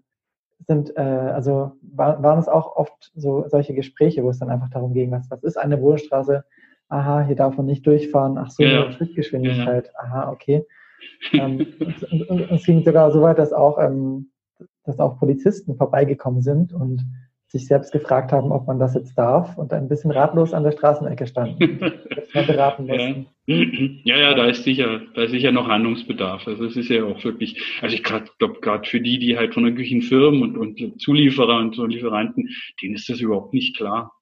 sind, äh, also war, waren es auch oft so solche Gespräche, wo es dann einfach darum ging, was, was ist eine Wohnstraße? Aha, hier darf man nicht durchfahren. Ach so, ja, Schrittgeschwindigkeit. Ja, ja. Aha, okay ähm, und, und, es ging sogar so weit, dass auch, ähm, dass auch Polizisten vorbeigekommen sind und sich selbst gefragt haben, ob man das jetzt darf und ein bisschen ratlos an der Straßenecke standen. beraten mussten. Ja. ja, ja, da ist sicher, da ist sicher noch Handlungsbedarf. Also es ist ja auch wirklich, also ich glaube gerade für die, die halt von irgendwelchen Firmen und, und Zulieferer und so Lieferanten, denen ist das überhaupt nicht klar.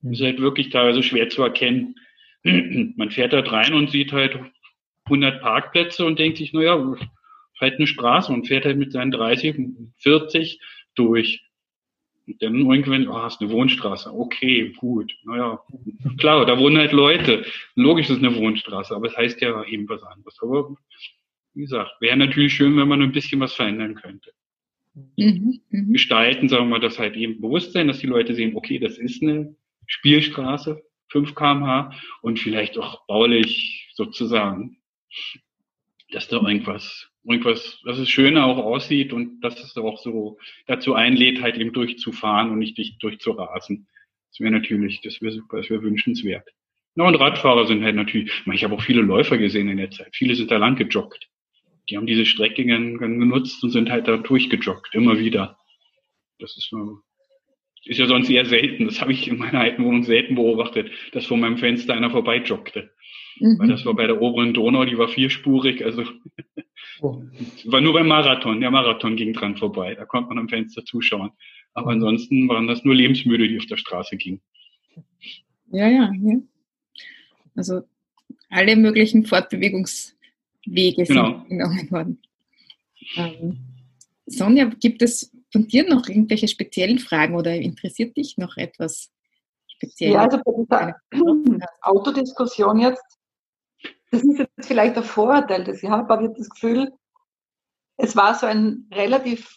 Das hm. ist halt wirklich teilweise schwer zu erkennen. Man fährt halt rein und sieht halt 100 Parkplätze und denkt sich, naja, halt eine Straße und fährt halt mit seinen 30, 40 durch. Und dann irgendwann, ah, oh, ist eine Wohnstraße. Okay, gut. Naja, klar, da wohnen halt Leute. Logisch ist eine Wohnstraße, aber es heißt ja eben was anderes. Aber wie gesagt, wäre natürlich schön, wenn man ein bisschen was verändern könnte. Mhm, mhm. Gestalten, sagen wir mal, das halt eben Bewusstsein, dass die Leute sehen, okay, das ist eine Spielstraße, 5 kmh und vielleicht auch baulich sozusagen dass da irgendwas, irgendwas, dass es schöner auch aussieht und dass es auch so dazu einlädt, halt eben durchzufahren und nicht durchzurasen. Das wäre natürlich, das wäre super, das wäre wünschenswert. Ja, und Radfahrer sind halt natürlich, ich habe auch viele Läufer gesehen in der Zeit. Viele sind da lang gejoggt. Die haben diese Strecke genutzt und sind halt da durchgejoggt, immer wieder. Das ist, ist ja sonst eher selten. Das habe ich in meiner alten Wohnung selten beobachtet, dass vor meinem Fenster einer vorbeijoggte. Mhm. Weil das war bei der oberen Donau, die war vierspurig, also oh. war nur beim Marathon. Der Marathon ging dran vorbei. Da konnte man am Fenster zuschauen. Aber mhm. ansonsten waren das nur Lebensmüde, die auf der Straße gingen. Ja, ja, ja. Also alle möglichen Fortbewegungswege genau. sind genommen worden. Ähm, Sonja, gibt es von dir noch irgendwelche speziellen Fragen oder interessiert dich noch etwas speziell? Ja, also bei dieser Autodiskussion jetzt, das ist jetzt vielleicht ein Vorurteil, das ich habe, aber ich habe das Gefühl, es war so ein relativ,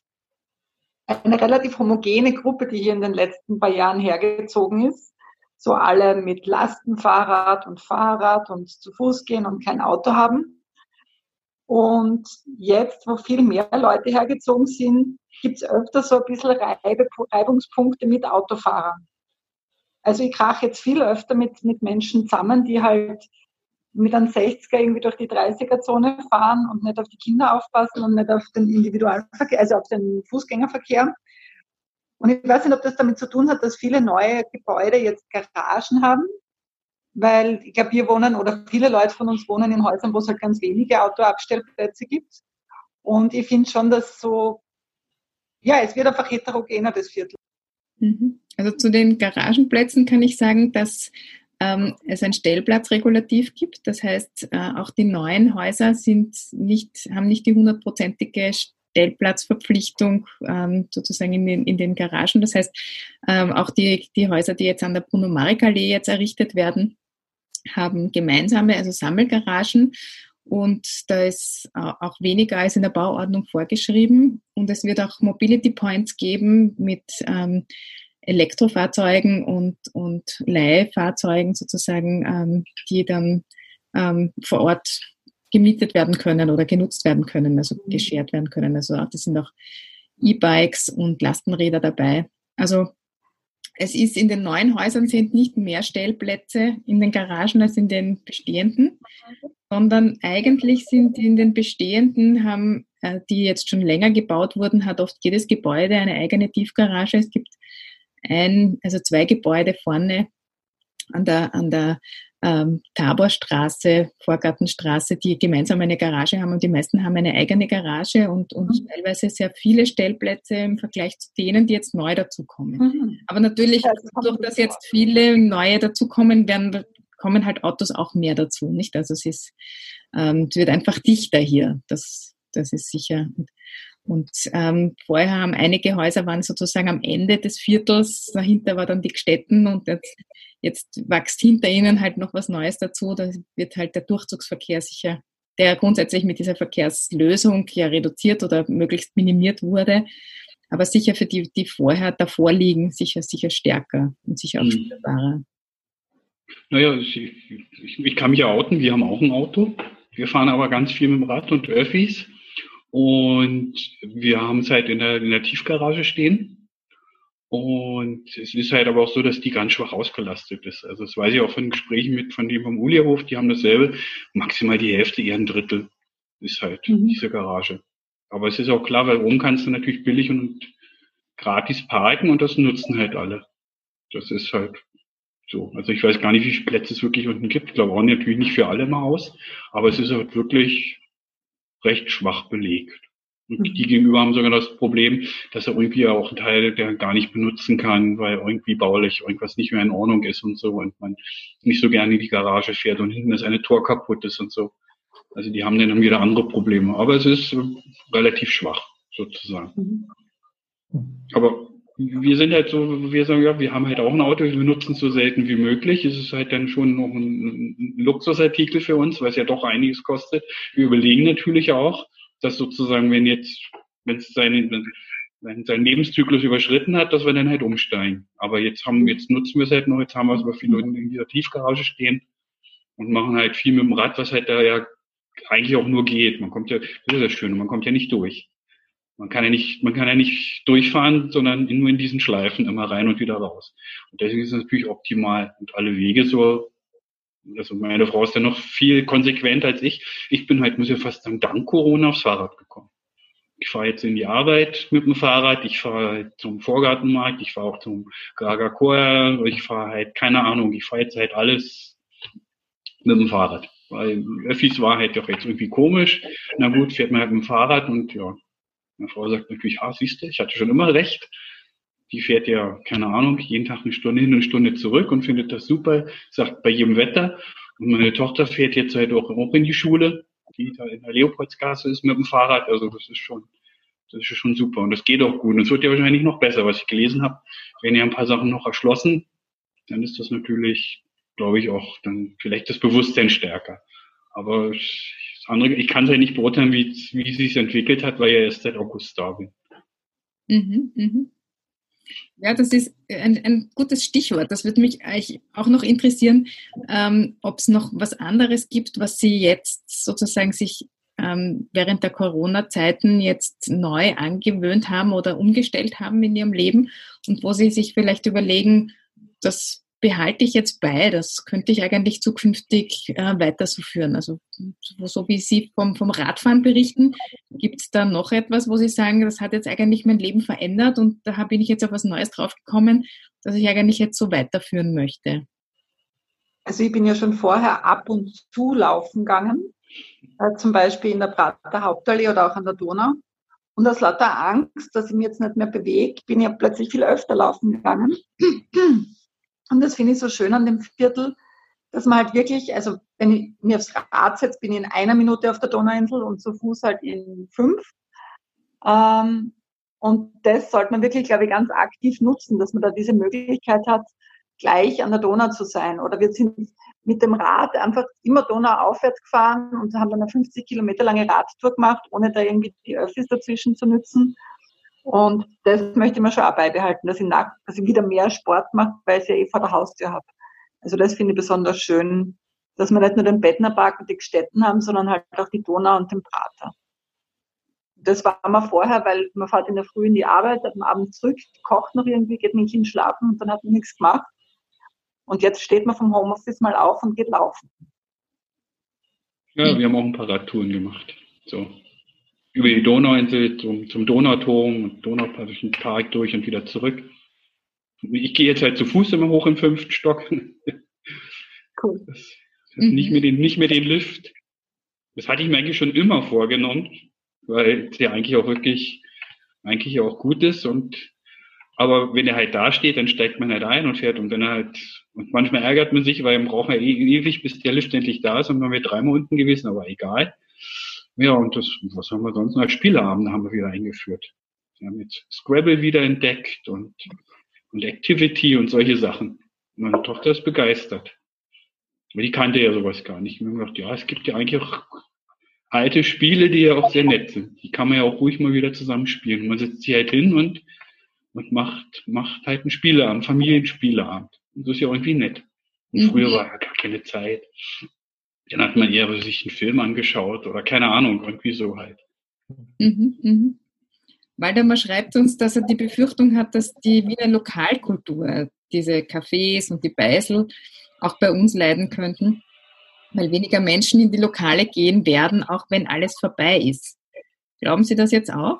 eine relativ homogene Gruppe, die hier in den letzten paar Jahren hergezogen ist. So alle mit Lastenfahrrad und Fahrrad und zu Fuß gehen und kein Auto haben. Und jetzt, wo viel mehr Leute hergezogen sind, gibt es öfter so ein bisschen Reibungspunkte mit Autofahrern. Also ich krache jetzt viel öfter mit, mit Menschen zusammen, die halt mit einem 60er irgendwie durch die 30er-Zone fahren und nicht auf die Kinder aufpassen und nicht auf den Individualverkehr, also auf den Fußgängerverkehr. Und ich weiß nicht, ob das damit zu tun hat, dass viele neue Gebäude jetzt Garagen haben, weil ich glaube, wir wohnen oder viele Leute von uns wohnen in Häusern, wo es halt ganz wenige Autoabstellplätze gibt. Und ich finde schon, dass so, ja, es wird einfach heterogener, das Viertel. Mhm. Also zu den Garagenplätzen kann ich sagen, dass ähm, es ein Stellplatzregulativ gibt. Das heißt, äh, auch die neuen Häuser sind nicht, haben nicht die hundertprozentige Stellplatzverpflichtung ähm, sozusagen in den, in den Garagen. Das heißt, ähm, auch die, die Häuser, die jetzt an der Bruno-Marek-Allee jetzt errichtet werden, haben gemeinsame, also Sammelgaragen. Und da ist auch weniger als in der Bauordnung vorgeschrieben. Und es wird auch Mobility Points geben mit ähm, Elektrofahrzeugen und, und Leihfahrzeugen sozusagen, ähm, die dann ähm, vor Ort gemietet werden können oder genutzt werden können, also mhm. geschert werden können. Also das sind auch E-Bikes und Lastenräder dabei. Also es ist in den neuen Häusern sind nicht mehr Stellplätze in den Garagen als in den bestehenden, sondern eigentlich sind in den bestehenden haben, äh, die jetzt schon länger gebaut wurden, hat oft jedes Gebäude eine eigene Tiefgarage. Es gibt ein, also zwei Gebäude vorne an der, an der ähm, Taborstraße, Vorgartenstraße, die gemeinsam eine Garage haben und die meisten haben eine eigene Garage und, und mhm. teilweise sehr viele Stellplätze im Vergleich zu denen, die jetzt neu dazukommen. Mhm. Aber natürlich, ja, das durch dass jetzt viele neue dazukommen, werden, kommen halt Autos auch mehr dazu, nicht? Also es ist, ähm, es wird einfach dichter hier. Das, das ist sicher. Und, und ähm, vorher haben einige Häuser waren sozusagen am Ende des Viertels, dahinter war dann die Gstetten und jetzt, jetzt wächst hinter ihnen halt noch was Neues dazu. Da wird halt der Durchzugsverkehr sicher, der grundsätzlich mit dieser Verkehrslösung ja reduziert oder möglichst minimiert wurde, aber sicher für die, die vorher davor liegen, sicher, sicher stärker und sicher auch mhm. spürbarer. Naja, ich, ich, ich kann mich ja outen, wir haben auch ein Auto. Wir fahren aber ganz viel mit dem Rad und Öffis. Und wir haben es halt in der, in der Tiefgarage stehen. Und es ist halt aber auch so, dass die ganz schwach ausgelastet ist. Also das weiß ich auch von Gesprächen mit von dem vom Ulierhof, die haben dasselbe. Maximal die Hälfte, eher ein Drittel ist halt mhm. diese Garage. Aber es ist auch klar, weil oben kannst du natürlich billig und gratis parken und das nutzen halt alle. Das ist halt so. Also ich weiß gar nicht, wie viele Plätze es wirklich unten gibt. Ich glaube auch natürlich nicht für alle im Haus. Aber es ist halt wirklich recht schwach belegt. Und mhm. die gegenüber haben sogar das Problem, dass er irgendwie auch einen Teil der gar nicht benutzen kann, weil irgendwie baulich irgendwas nicht mehr in Ordnung ist und so und man nicht so gerne in die Garage fährt und hinten ist eine Tor kaputt ist und so. Also die haben dann wieder andere Probleme. Aber es ist relativ schwach, sozusagen. Mhm. Aber wir sind halt so, wir sagen, ja, wir haben halt auch ein Auto, wir nutzen es so selten wie möglich. Es ist halt dann schon noch ein, Luxusartikel für uns, weil es ja doch einiges kostet. Wir überlegen natürlich auch, dass sozusagen, wenn jetzt, wenn es seinen, seinen Lebenszyklus überschritten hat, dass wir dann halt umsteigen. Aber jetzt haben, jetzt nutzen wir es halt noch, jetzt haben wir es aber viele in dieser Tiefgarage stehen und machen halt viel mit dem Rad, was halt da ja eigentlich auch nur geht. Man kommt ja, das ist das Schöne, man kommt ja nicht durch. Man kann ja nicht, man kann ja nicht durchfahren, sondern nur in diesen Schleifen immer rein und wieder raus. Und deswegen ist es natürlich optimal. Und alle Wege so, also meine Frau ist ja noch viel konsequenter als ich. Ich bin halt, muss ja fast sagen, dank Corona aufs Fahrrad gekommen. Ich fahre jetzt in die Arbeit mit dem Fahrrad, ich fahre halt zum Vorgartenmarkt, ich fahre auch zum Gagakoa, ich fahre halt, keine Ahnung, ich fahre jetzt halt alles mit dem Fahrrad. Weil Öffis war halt doch jetzt irgendwie komisch. Na gut, fährt man halt mit dem Fahrrad und ja, meine Frau sagt natürlich, ah, siehst du, ich hatte schon immer recht. Die fährt ja, keine Ahnung, jeden Tag eine Stunde hin und eine Stunde zurück und findet das super, sagt bei jedem Wetter. Und meine Tochter fährt jetzt halt auch, in die Schule, die da in der Leopoldsgasse ist mit dem Fahrrad. Also das ist schon, Das ist schon super und das geht auch gut. Und es wird ja wahrscheinlich noch besser, was ich gelesen habe. Wenn ihr ein paar Sachen noch erschlossen, dann ist das natürlich, glaube ich, auch dann vielleicht das Bewusstsein stärker. Aber das andere, ich kann es ja nicht beurteilen, wie, wie es sich entwickelt hat, weil ich ja erst seit August da bin. Mhm, mhm. Ja, das ist ein, ein, gutes Stichwort. Das würde mich eigentlich auch noch interessieren, ähm, ob es noch was anderes gibt, was Sie jetzt sozusagen sich ähm, während der Corona-Zeiten jetzt neu angewöhnt haben oder umgestellt haben in Ihrem Leben und wo Sie sich vielleicht überlegen, das behalte ich jetzt bei, das könnte ich eigentlich zukünftig äh, weiter so führen. Also so wie Sie vom, vom Radfahren berichten, gibt es da noch etwas, wo Sie sagen, das hat jetzt eigentlich mein Leben verändert und da bin ich jetzt auf was Neues draufgekommen, dass ich eigentlich jetzt so weiterführen möchte? Also ich bin ja schon vorher ab und zu laufen gegangen, äh, zum Beispiel in der Prater Hauptallee oder auch an der Donau. Und aus lauter Angst, dass ich mich jetzt nicht mehr bewege, bin ich ja plötzlich viel öfter laufen gegangen. Und das finde ich so schön an dem Viertel, dass man halt wirklich, also wenn ich mir aufs Rad setze, bin ich in einer Minute auf der Donauinsel und zu Fuß halt in fünf. Ähm, und das sollte man wirklich, glaube ich, ganz aktiv nutzen, dass man da diese Möglichkeit hat, gleich an der Donau zu sein. Oder wir sind mit dem Rad einfach immer Donau aufwärts gefahren und haben dann eine 50 Kilometer lange Radtour gemacht, ohne da irgendwie die Öffis dazwischen zu nutzen. Und das möchte mir schon auch beibehalten, dass ich, nach, dass ich wieder mehr Sport mache, weil ich ja eh vor der Haustür habe. Also das finde ich besonders schön, dass wir nicht nur den Bettnerpark und die Gstetten haben, sondern halt auch die Donau und den Prater. Das war man vorher, weil man fährt in der Früh in die Arbeit, am Abend zurück, kocht noch irgendwie, geht dem Kind schlafen und dann hat man nichts gemacht. Und jetzt steht man vom Homeoffice mal auf und geht laufen. Ja, wir haben auch ein paar Radtouren gemacht. So über die Donauinsel zum, zum Donauturm und Donauparkischen Park durch und wieder zurück. Ich gehe jetzt halt zu Fuß immer hoch im fünften Stock. Cool. Das, das mhm. nicht, mehr den, nicht mehr den Lift. Das hatte ich mir eigentlich schon immer vorgenommen, weil es ja eigentlich auch wirklich, eigentlich auch gut ist und aber wenn er halt da steht, dann steigt man halt ein und fährt und wenn er halt, und manchmal ärgert man sich, weil man braucht ja e-, ewig, bis der Lift endlich da ist und dann wäre dreimal unten gewesen, aber egal. Ja, und das, was haben wir sonst noch? Als Spieleabende haben wir wieder eingeführt. Wir haben jetzt Scrabble wieder entdeckt und, und Activity und solche Sachen. Meine Tochter ist begeistert. Aber die kannte ja sowas gar nicht. Wir haben gedacht, ja, es gibt ja eigentlich auch alte Spiele, die ja auch sehr nett sind. Die kann man ja auch ruhig mal wieder zusammenspielen. Man setzt sich halt hin und, und macht, macht halt einen Spieleabend, Familienspieleabend. Und das ist ja irgendwie nett. Und mhm. früher war ja gar keine Zeit. Dann hat man eher sich einen Film angeschaut oder keine Ahnung, irgendwie so halt. Mhm, mhm. Waldemar schreibt uns, dass er die Befürchtung hat, dass die Wiener Lokalkultur, diese Cafés und die Beisel, auch bei uns leiden könnten, weil weniger Menschen in die Lokale gehen werden, auch wenn alles vorbei ist. Glauben Sie das jetzt auch?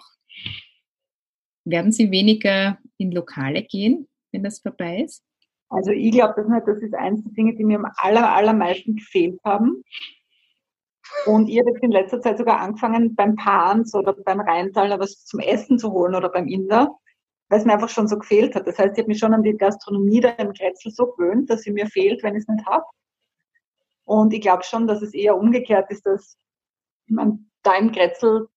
Werden Sie weniger in Lokale gehen, wenn das vorbei ist? Also ich glaube, das, ist eins der Dinge, die mir am aller, allermeisten gefehlt haben. Und ich habe jetzt in letzter Zeit sogar angefangen, beim Pans oder beim Rheintaler was zum Essen zu holen oder beim Inder, weil es mir einfach schon so gefehlt hat. Das heißt, ich habe mich schon an die Gastronomie da im Kretzel so gewöhnt, dass sie mir fehlt, wenn ich es nicht habe. Und ich glaube schon, dass es eher umgekehrt ist, dass ich meine, da im Kretzel,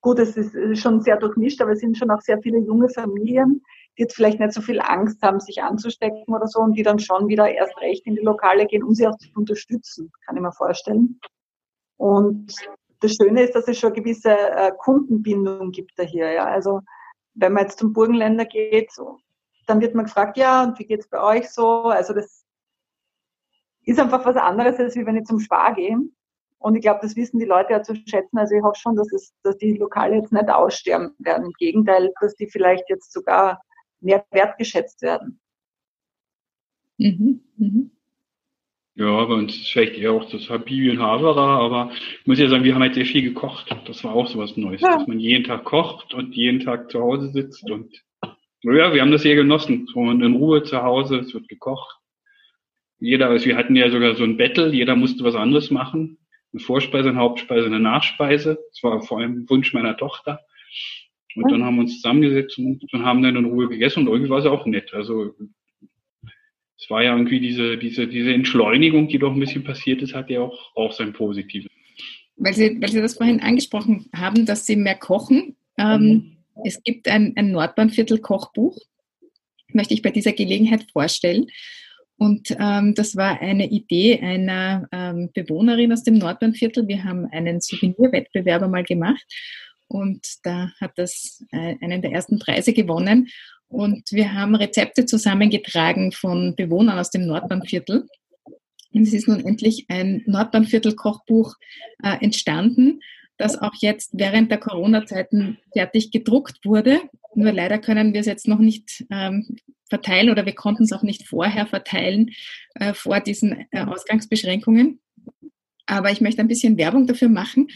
gut, es ist schon sehr durchmischt, aber es sind schon auch sehr viele junge Familien, die jetzt vielleicht nicht so viel Angst haben, sich anzustecken oder so und die dann schon wieder erst recht in die Lokale gehen, um sie auch zu unterstützen, kann ich mir vorstellen. Und das Schöne ist, dass es schon eine gewisse äh, Kundenbindung gibt da hier. Ja. Also wenn man jetzt zum Burgenländer geht, so, dann wird man gefragt, ja, und wie geht's bei euch so? Also das ist einfach was anderes, als wenn ich zum Spar gehe. Und ich glaube, das wissen die Leute ja zu schätzen. Also ich hoffe schon, dass, es, dass die Lokale jetzt nicht aussterben werden. Im Gegenteil, dass die vielleicht jetzt sogar mehr wertgeschätzt werden. Mhm. Mhm. Ja, bei uns ist vielleicht eher auch das Habibi und Havara, aber ich muss ja sagen, wir haben halt sehr viel gekocht. Das war auch so was Neues, ja. dass man jeden Tag kocht und jeden Tag zu Hause sitzt und ja, wir haben das sehr genossen. So in Ruhe zu Hause, es wird gekocht. Jeder, also wir hatten ja sogar so ein Battle, jeder musste was anderes machen. Eine Vorspeise, eine Hauptspeise, eine Nachspeise. Das war vor allem ein Wunsch meiner Tochter. Und dann haben wir uns zusammengesetzt und, haben dann in Ruhe gegessen und irgendwie war es auch nett. Also es war ja irgendwie diese, diese, diese Entschleunigung, die doch ein bisschen passiert ist, hat ja auch, auch sein Positives. Weil Sie, weil Sie das vorhin angesprochen haben, dass Sie mehr kochen, Ähm, mhm. Es gibt ein, ein Nordbahnviertel-Kochbuch, möchte ich bei dieser Gelegenheit vorstellen. Und ähm, das war eine Idee einer ähm, Bewohnerin aus dem Nordbahnviertel. Wir haben einen Souvenirwettbewerb einmal gemacht und da hat das äh, einen der ersten Preise gewonnen. Und wir haben Rezepte zusammengetragen von Bewohnern aus dem Nordbahnviertel. Und es ist nun endlich ein Nordbahnviertel-Kochbuch äh, entstanden, das auch jetzt während der Corona-Zeiten fertig gedruckt wurde. Nur leider können wir es jetzt noch nicht ähm, verteilen oder wir konnten es auch nicht vorher verteilen äh, vor diesen äh, Ausgangsbeschränkungen. Aber ich möchte ein bisschen Werbung dafür machen.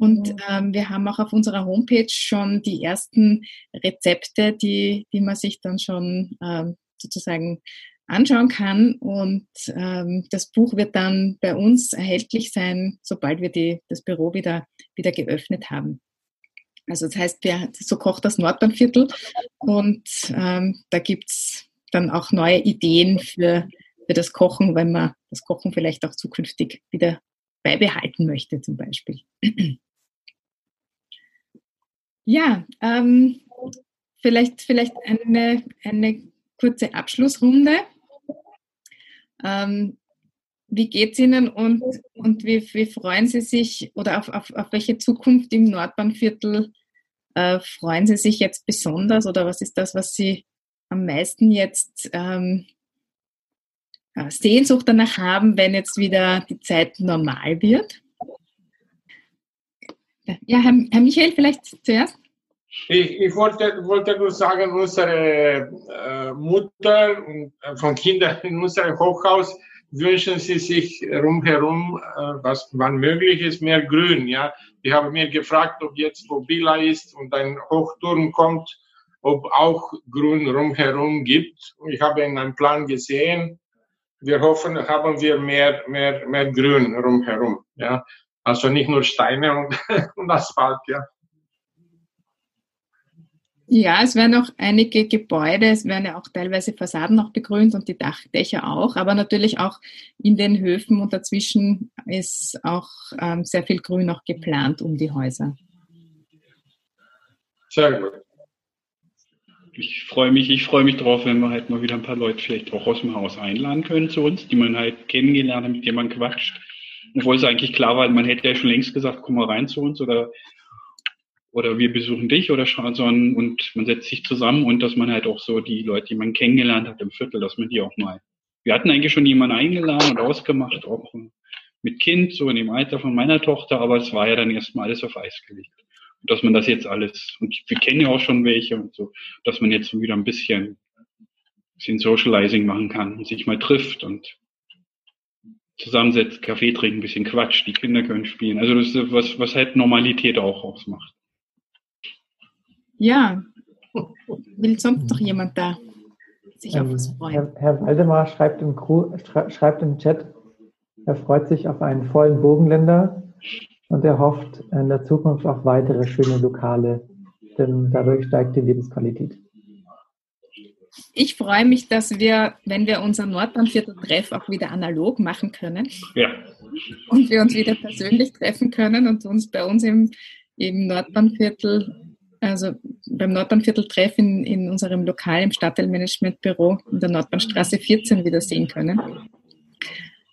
Und ähm, wir haben auch auf unserer Homepage schon die ersten Rezepte, die, die man sich dann schon ähm, sozusagen anschauen kann. Und ähm, das Buch wird dann bei uns erhältlich sein, sobald wir die, das Büro wieder, wieder geöffnet haben. Also das heißt, wir, so kocht das Nordbahnviertel und ähm, da gibt's dann auch neue Ideen für, für das Kochen, wenn man das Kochen vielleicht auch zukünftig wieder beibehalten möchte zum Beispiel. Ja, ähm, vielleicht, vielleicht eine, eine kurze Abschlussrunde. Ähm, wie geht es Ihnen und, und wie, wie freuen Sie sich oder auf, auf, auf welche Zukunft im Nordbahnviertel äh, freuen Sie sich jetzt besonders oder was ist das, was Sie am meisten jetzt ähm, Sehnsucht danach haben, wenn jetzt wieder die Zeit normal wird? Ja, Herr, Herr Michael, vielleicht zuerst. Ich, ich wollte, wollte nur sagen, unsere äh, Mutter und äh, von Kindern in unserem Hochhaus wünschen sie sich rundherum, äh, was wann möglich ist, mehr Grün. Ja, die haben mir gefragt, ob jetzt, wo Bila ist und ein Hochturm kommt, ob auch Grün rundherum gibt. Ich habe einen Plan gesehen. Wir hoffen, haben wir mehr, mehr, mehr Grün rundherum. Ja, also nicht nur Steine und, und Asphalt. Ja. Ja, es werden auch einige Gebäude, es werden ja auch teilweise Fassaden noch begrünt und die Dachdächer auch, aber natürlich auch in den Höfen und dazwischen ist auch ähm, sehr viel Grün noch geplant um die Häuser. Sehr gut. Ich freue mich, ich freue mich drauf, wenn wir halt mal wieder ein paar Leute vielleicht auch aus dem Haus einladen können zu uns, die man halt kennengelernt hat, mit denen man quatscht. Obwohl es eigentlich klar war, man hätte ja schon längst gesagt, komm mal rein zu uns oder oder wir besuchen dich oder sondern und man setzt sich zusammen und dass man halt auch so die Leute, die man kennengelernt hat im Viertel, dass man die auch mal. Wir hatten eigentlich schon jemanden eingeladen und ausgemacht, auch mit Kind, so in dem Alter von meiner Tochter, aber es war ja dann erstmal alles auf Eis gelegt. Und dass man das jetzt alles, und wir kennen ja auch schon welche und so, dass man jetzt wieder ein bisschen, bisschen Socializing machen kann und sich mal trifft und zusammensetzt, Kaffee trinken, ein bisschen Quatsch, die Kinder können spielen. Also das ist was, was halt Normalität auch ausmacht. Ja. Will sonst noch jemand da sich ähm, auf was freuen? Herr, Herr Waldemar schreibt im, schreibt im Chat, er freut sich auf einen vollen Bogenländer und er hofft in der Zukunft auf weitere schöne Lokale, denn dadurch steigt die Lebensqualität. Ich freue mich, dass wir, wenn wir unser Nordbahnviertel-Treff auch wieder analog machen können. Ja. Und wir uns wieder persönlich treffen können und uns bei uns im, im Nordbahnviertel also beim Nordbahnviertel-Treff in, in unserem Lokal im Stadtteilmanagementbüro in der Nordbahnstraße 14 wieder sehen können.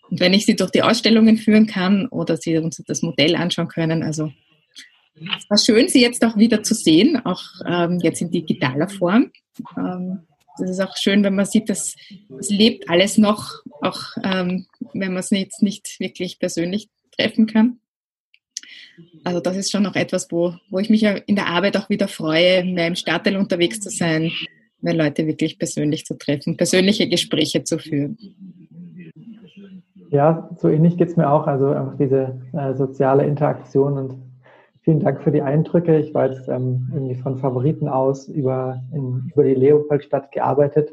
Und wenn ich Sie durch die Ausstellungen führen kann oder Sie uns das Modell anschauen können, also es war schön, Sie jetzt auch wieder zu sehen, auch ähm, jetzt in digitaler Form. Ähm, das ist auch schön, wenn man sieht, dass es lebt alles noch, auch ähm, wenn man es jetzt nicht wirklich persönlich treffen kann. Also das ist schon noch etwas, wo, wo ich mich in der Arbeit auch wieder freue, mehr im Stadtteil unterwegs zu sein, mehr Leute wirklich persönlich zu treffen, persönliche Gespräche zu führen. Ja, so ähnlich geht es mir auch. Also einfach diese äh, soziale Interaktion und vielen Dank für die Eindrücke. Ich war jetzt ähm, irgendwie von Favoriten aus über, in, über die Leopoldstadt gearbeitet.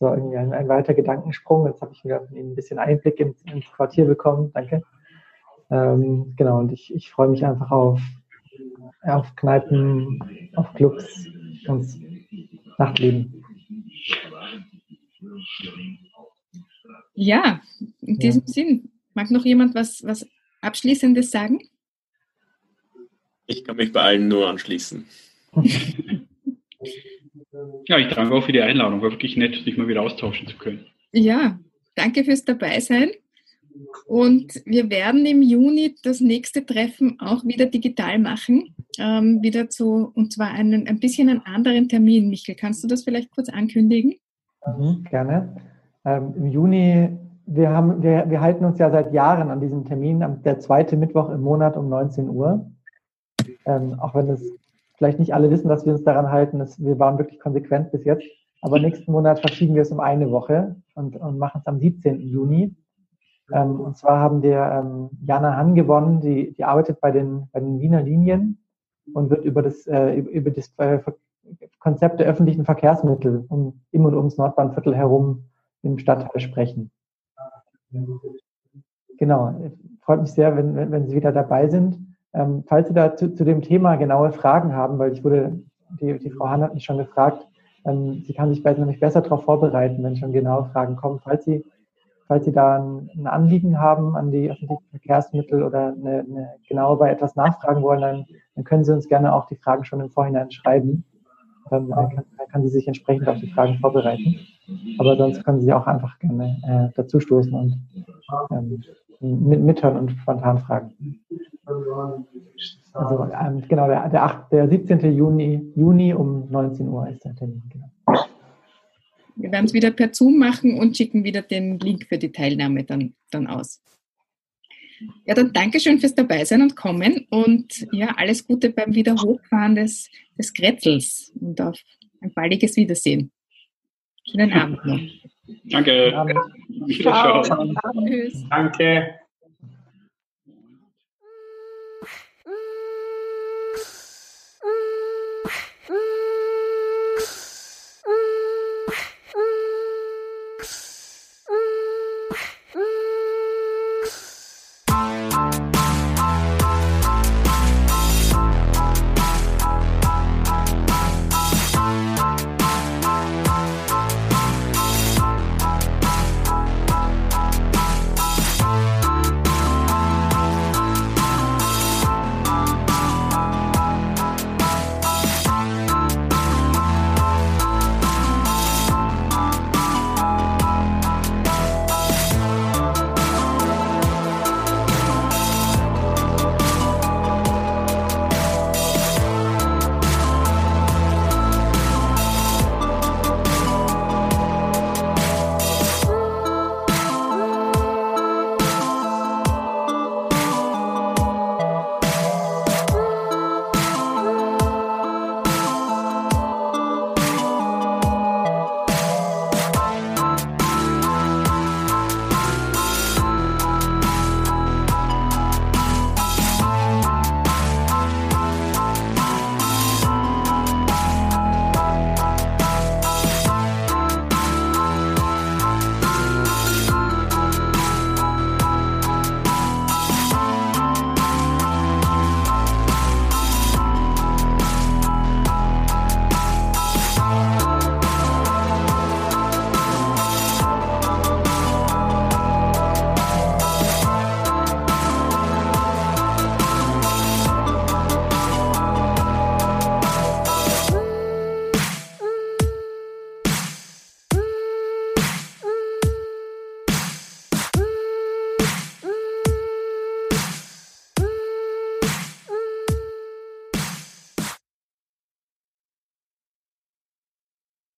So irgendwie ein, ein weiter Gedankensprung. Jetzt habe ich Ihnen ein bisschen Einblick ins, ins Quartier bekommen. Danke. Ähm, genau, und ich, ich freue mich einfach auf, auf Kneipen, auf Clubs und Nachtleben. Ja, in diesem ja. Sinn, mag noch jemand was, was Abschließendes sagen? Ich kann mich bei allen nur anschließen. ja, ich danke auch für die Einladung. War wirklich nett, sich mal wieder austauschen zu können. Ja, danke fürs Dabeisein. Und wir werden im Juni das nächste Treffen auch wieder digital machen. Ähm, wieder zu, und zwar einen, ein bisschen einen anderen Termin. Michael, kannst du das vielleicht kurz ankündigen? Mhm, gerne. Ähm, Im Juni, wir, haben, wir, wir halten uns ja seit Jahren an diesem Termin, der zweite Mittwoch im Monat um 19 Uhr. Ähm, auch wenn es vielleicht nicht alle wissen, dass wir uns daran halten. Das, wir waren wirklich konsequent bis jetzt. Aber nächsten Monat verschieben wir es um eine Woche und, und machen es am 17. Juni. Ähm, und zwar haben wir ähm, Jana Hahn gewonnen, die, die arbeitet bei den, bei den Wiener Linien und wird über das, äh, über das äh, Konzept der öffentlichen Verkehrsmittel um, im und ums Nordbahnviertel herum im Stadtteil sprechen. Genau, freut mich sehr, wenn, wenn, wenn Sie wieder dabei sind. Ähm, falls Sie da zu, dem Thema genaue Fragen haben, weil ich wurde, die, die Frau Hahn hat mich schon gefragt, ähm, sie kann sich nämlich besser darauf vorbereiten, wenn schon genaue Fragen kommen. Falls Sie falls Sie da ein, ein Anliegen haben an die öffentlichen Verkehrsmittel oder eine, eine genauer bei etwas nachfragen wollen, dann, dann, können Sie uns gerne auch die Fragen schon im Vorhinein schreiben. Dann, dann, kann, dann kann sie sich entsprechend auf die Fragen vorbereiten. Aber sonst können Sie auch einfach gerne äh, dazu stoßen und ähm, mit, mithören und spontan fragen. Also ähm, genau, der, der, 8, der 17. Juni, Juni um 19 Uhr ist der Termin. Genau. Wir werden es wieder per Zoom machen und schicken wieder den Link für die Teilnahme dann, dann aus. Ja, dann Dankeschön fürs Dabeisein und Kommen und ja, alles Gute beim Wiederhochfahren des, des Kretzels und auf ein baldiges Wiedersehen. Schönen Abend noch. Danke. Ciao. Ciao. Tschüss. Danke. you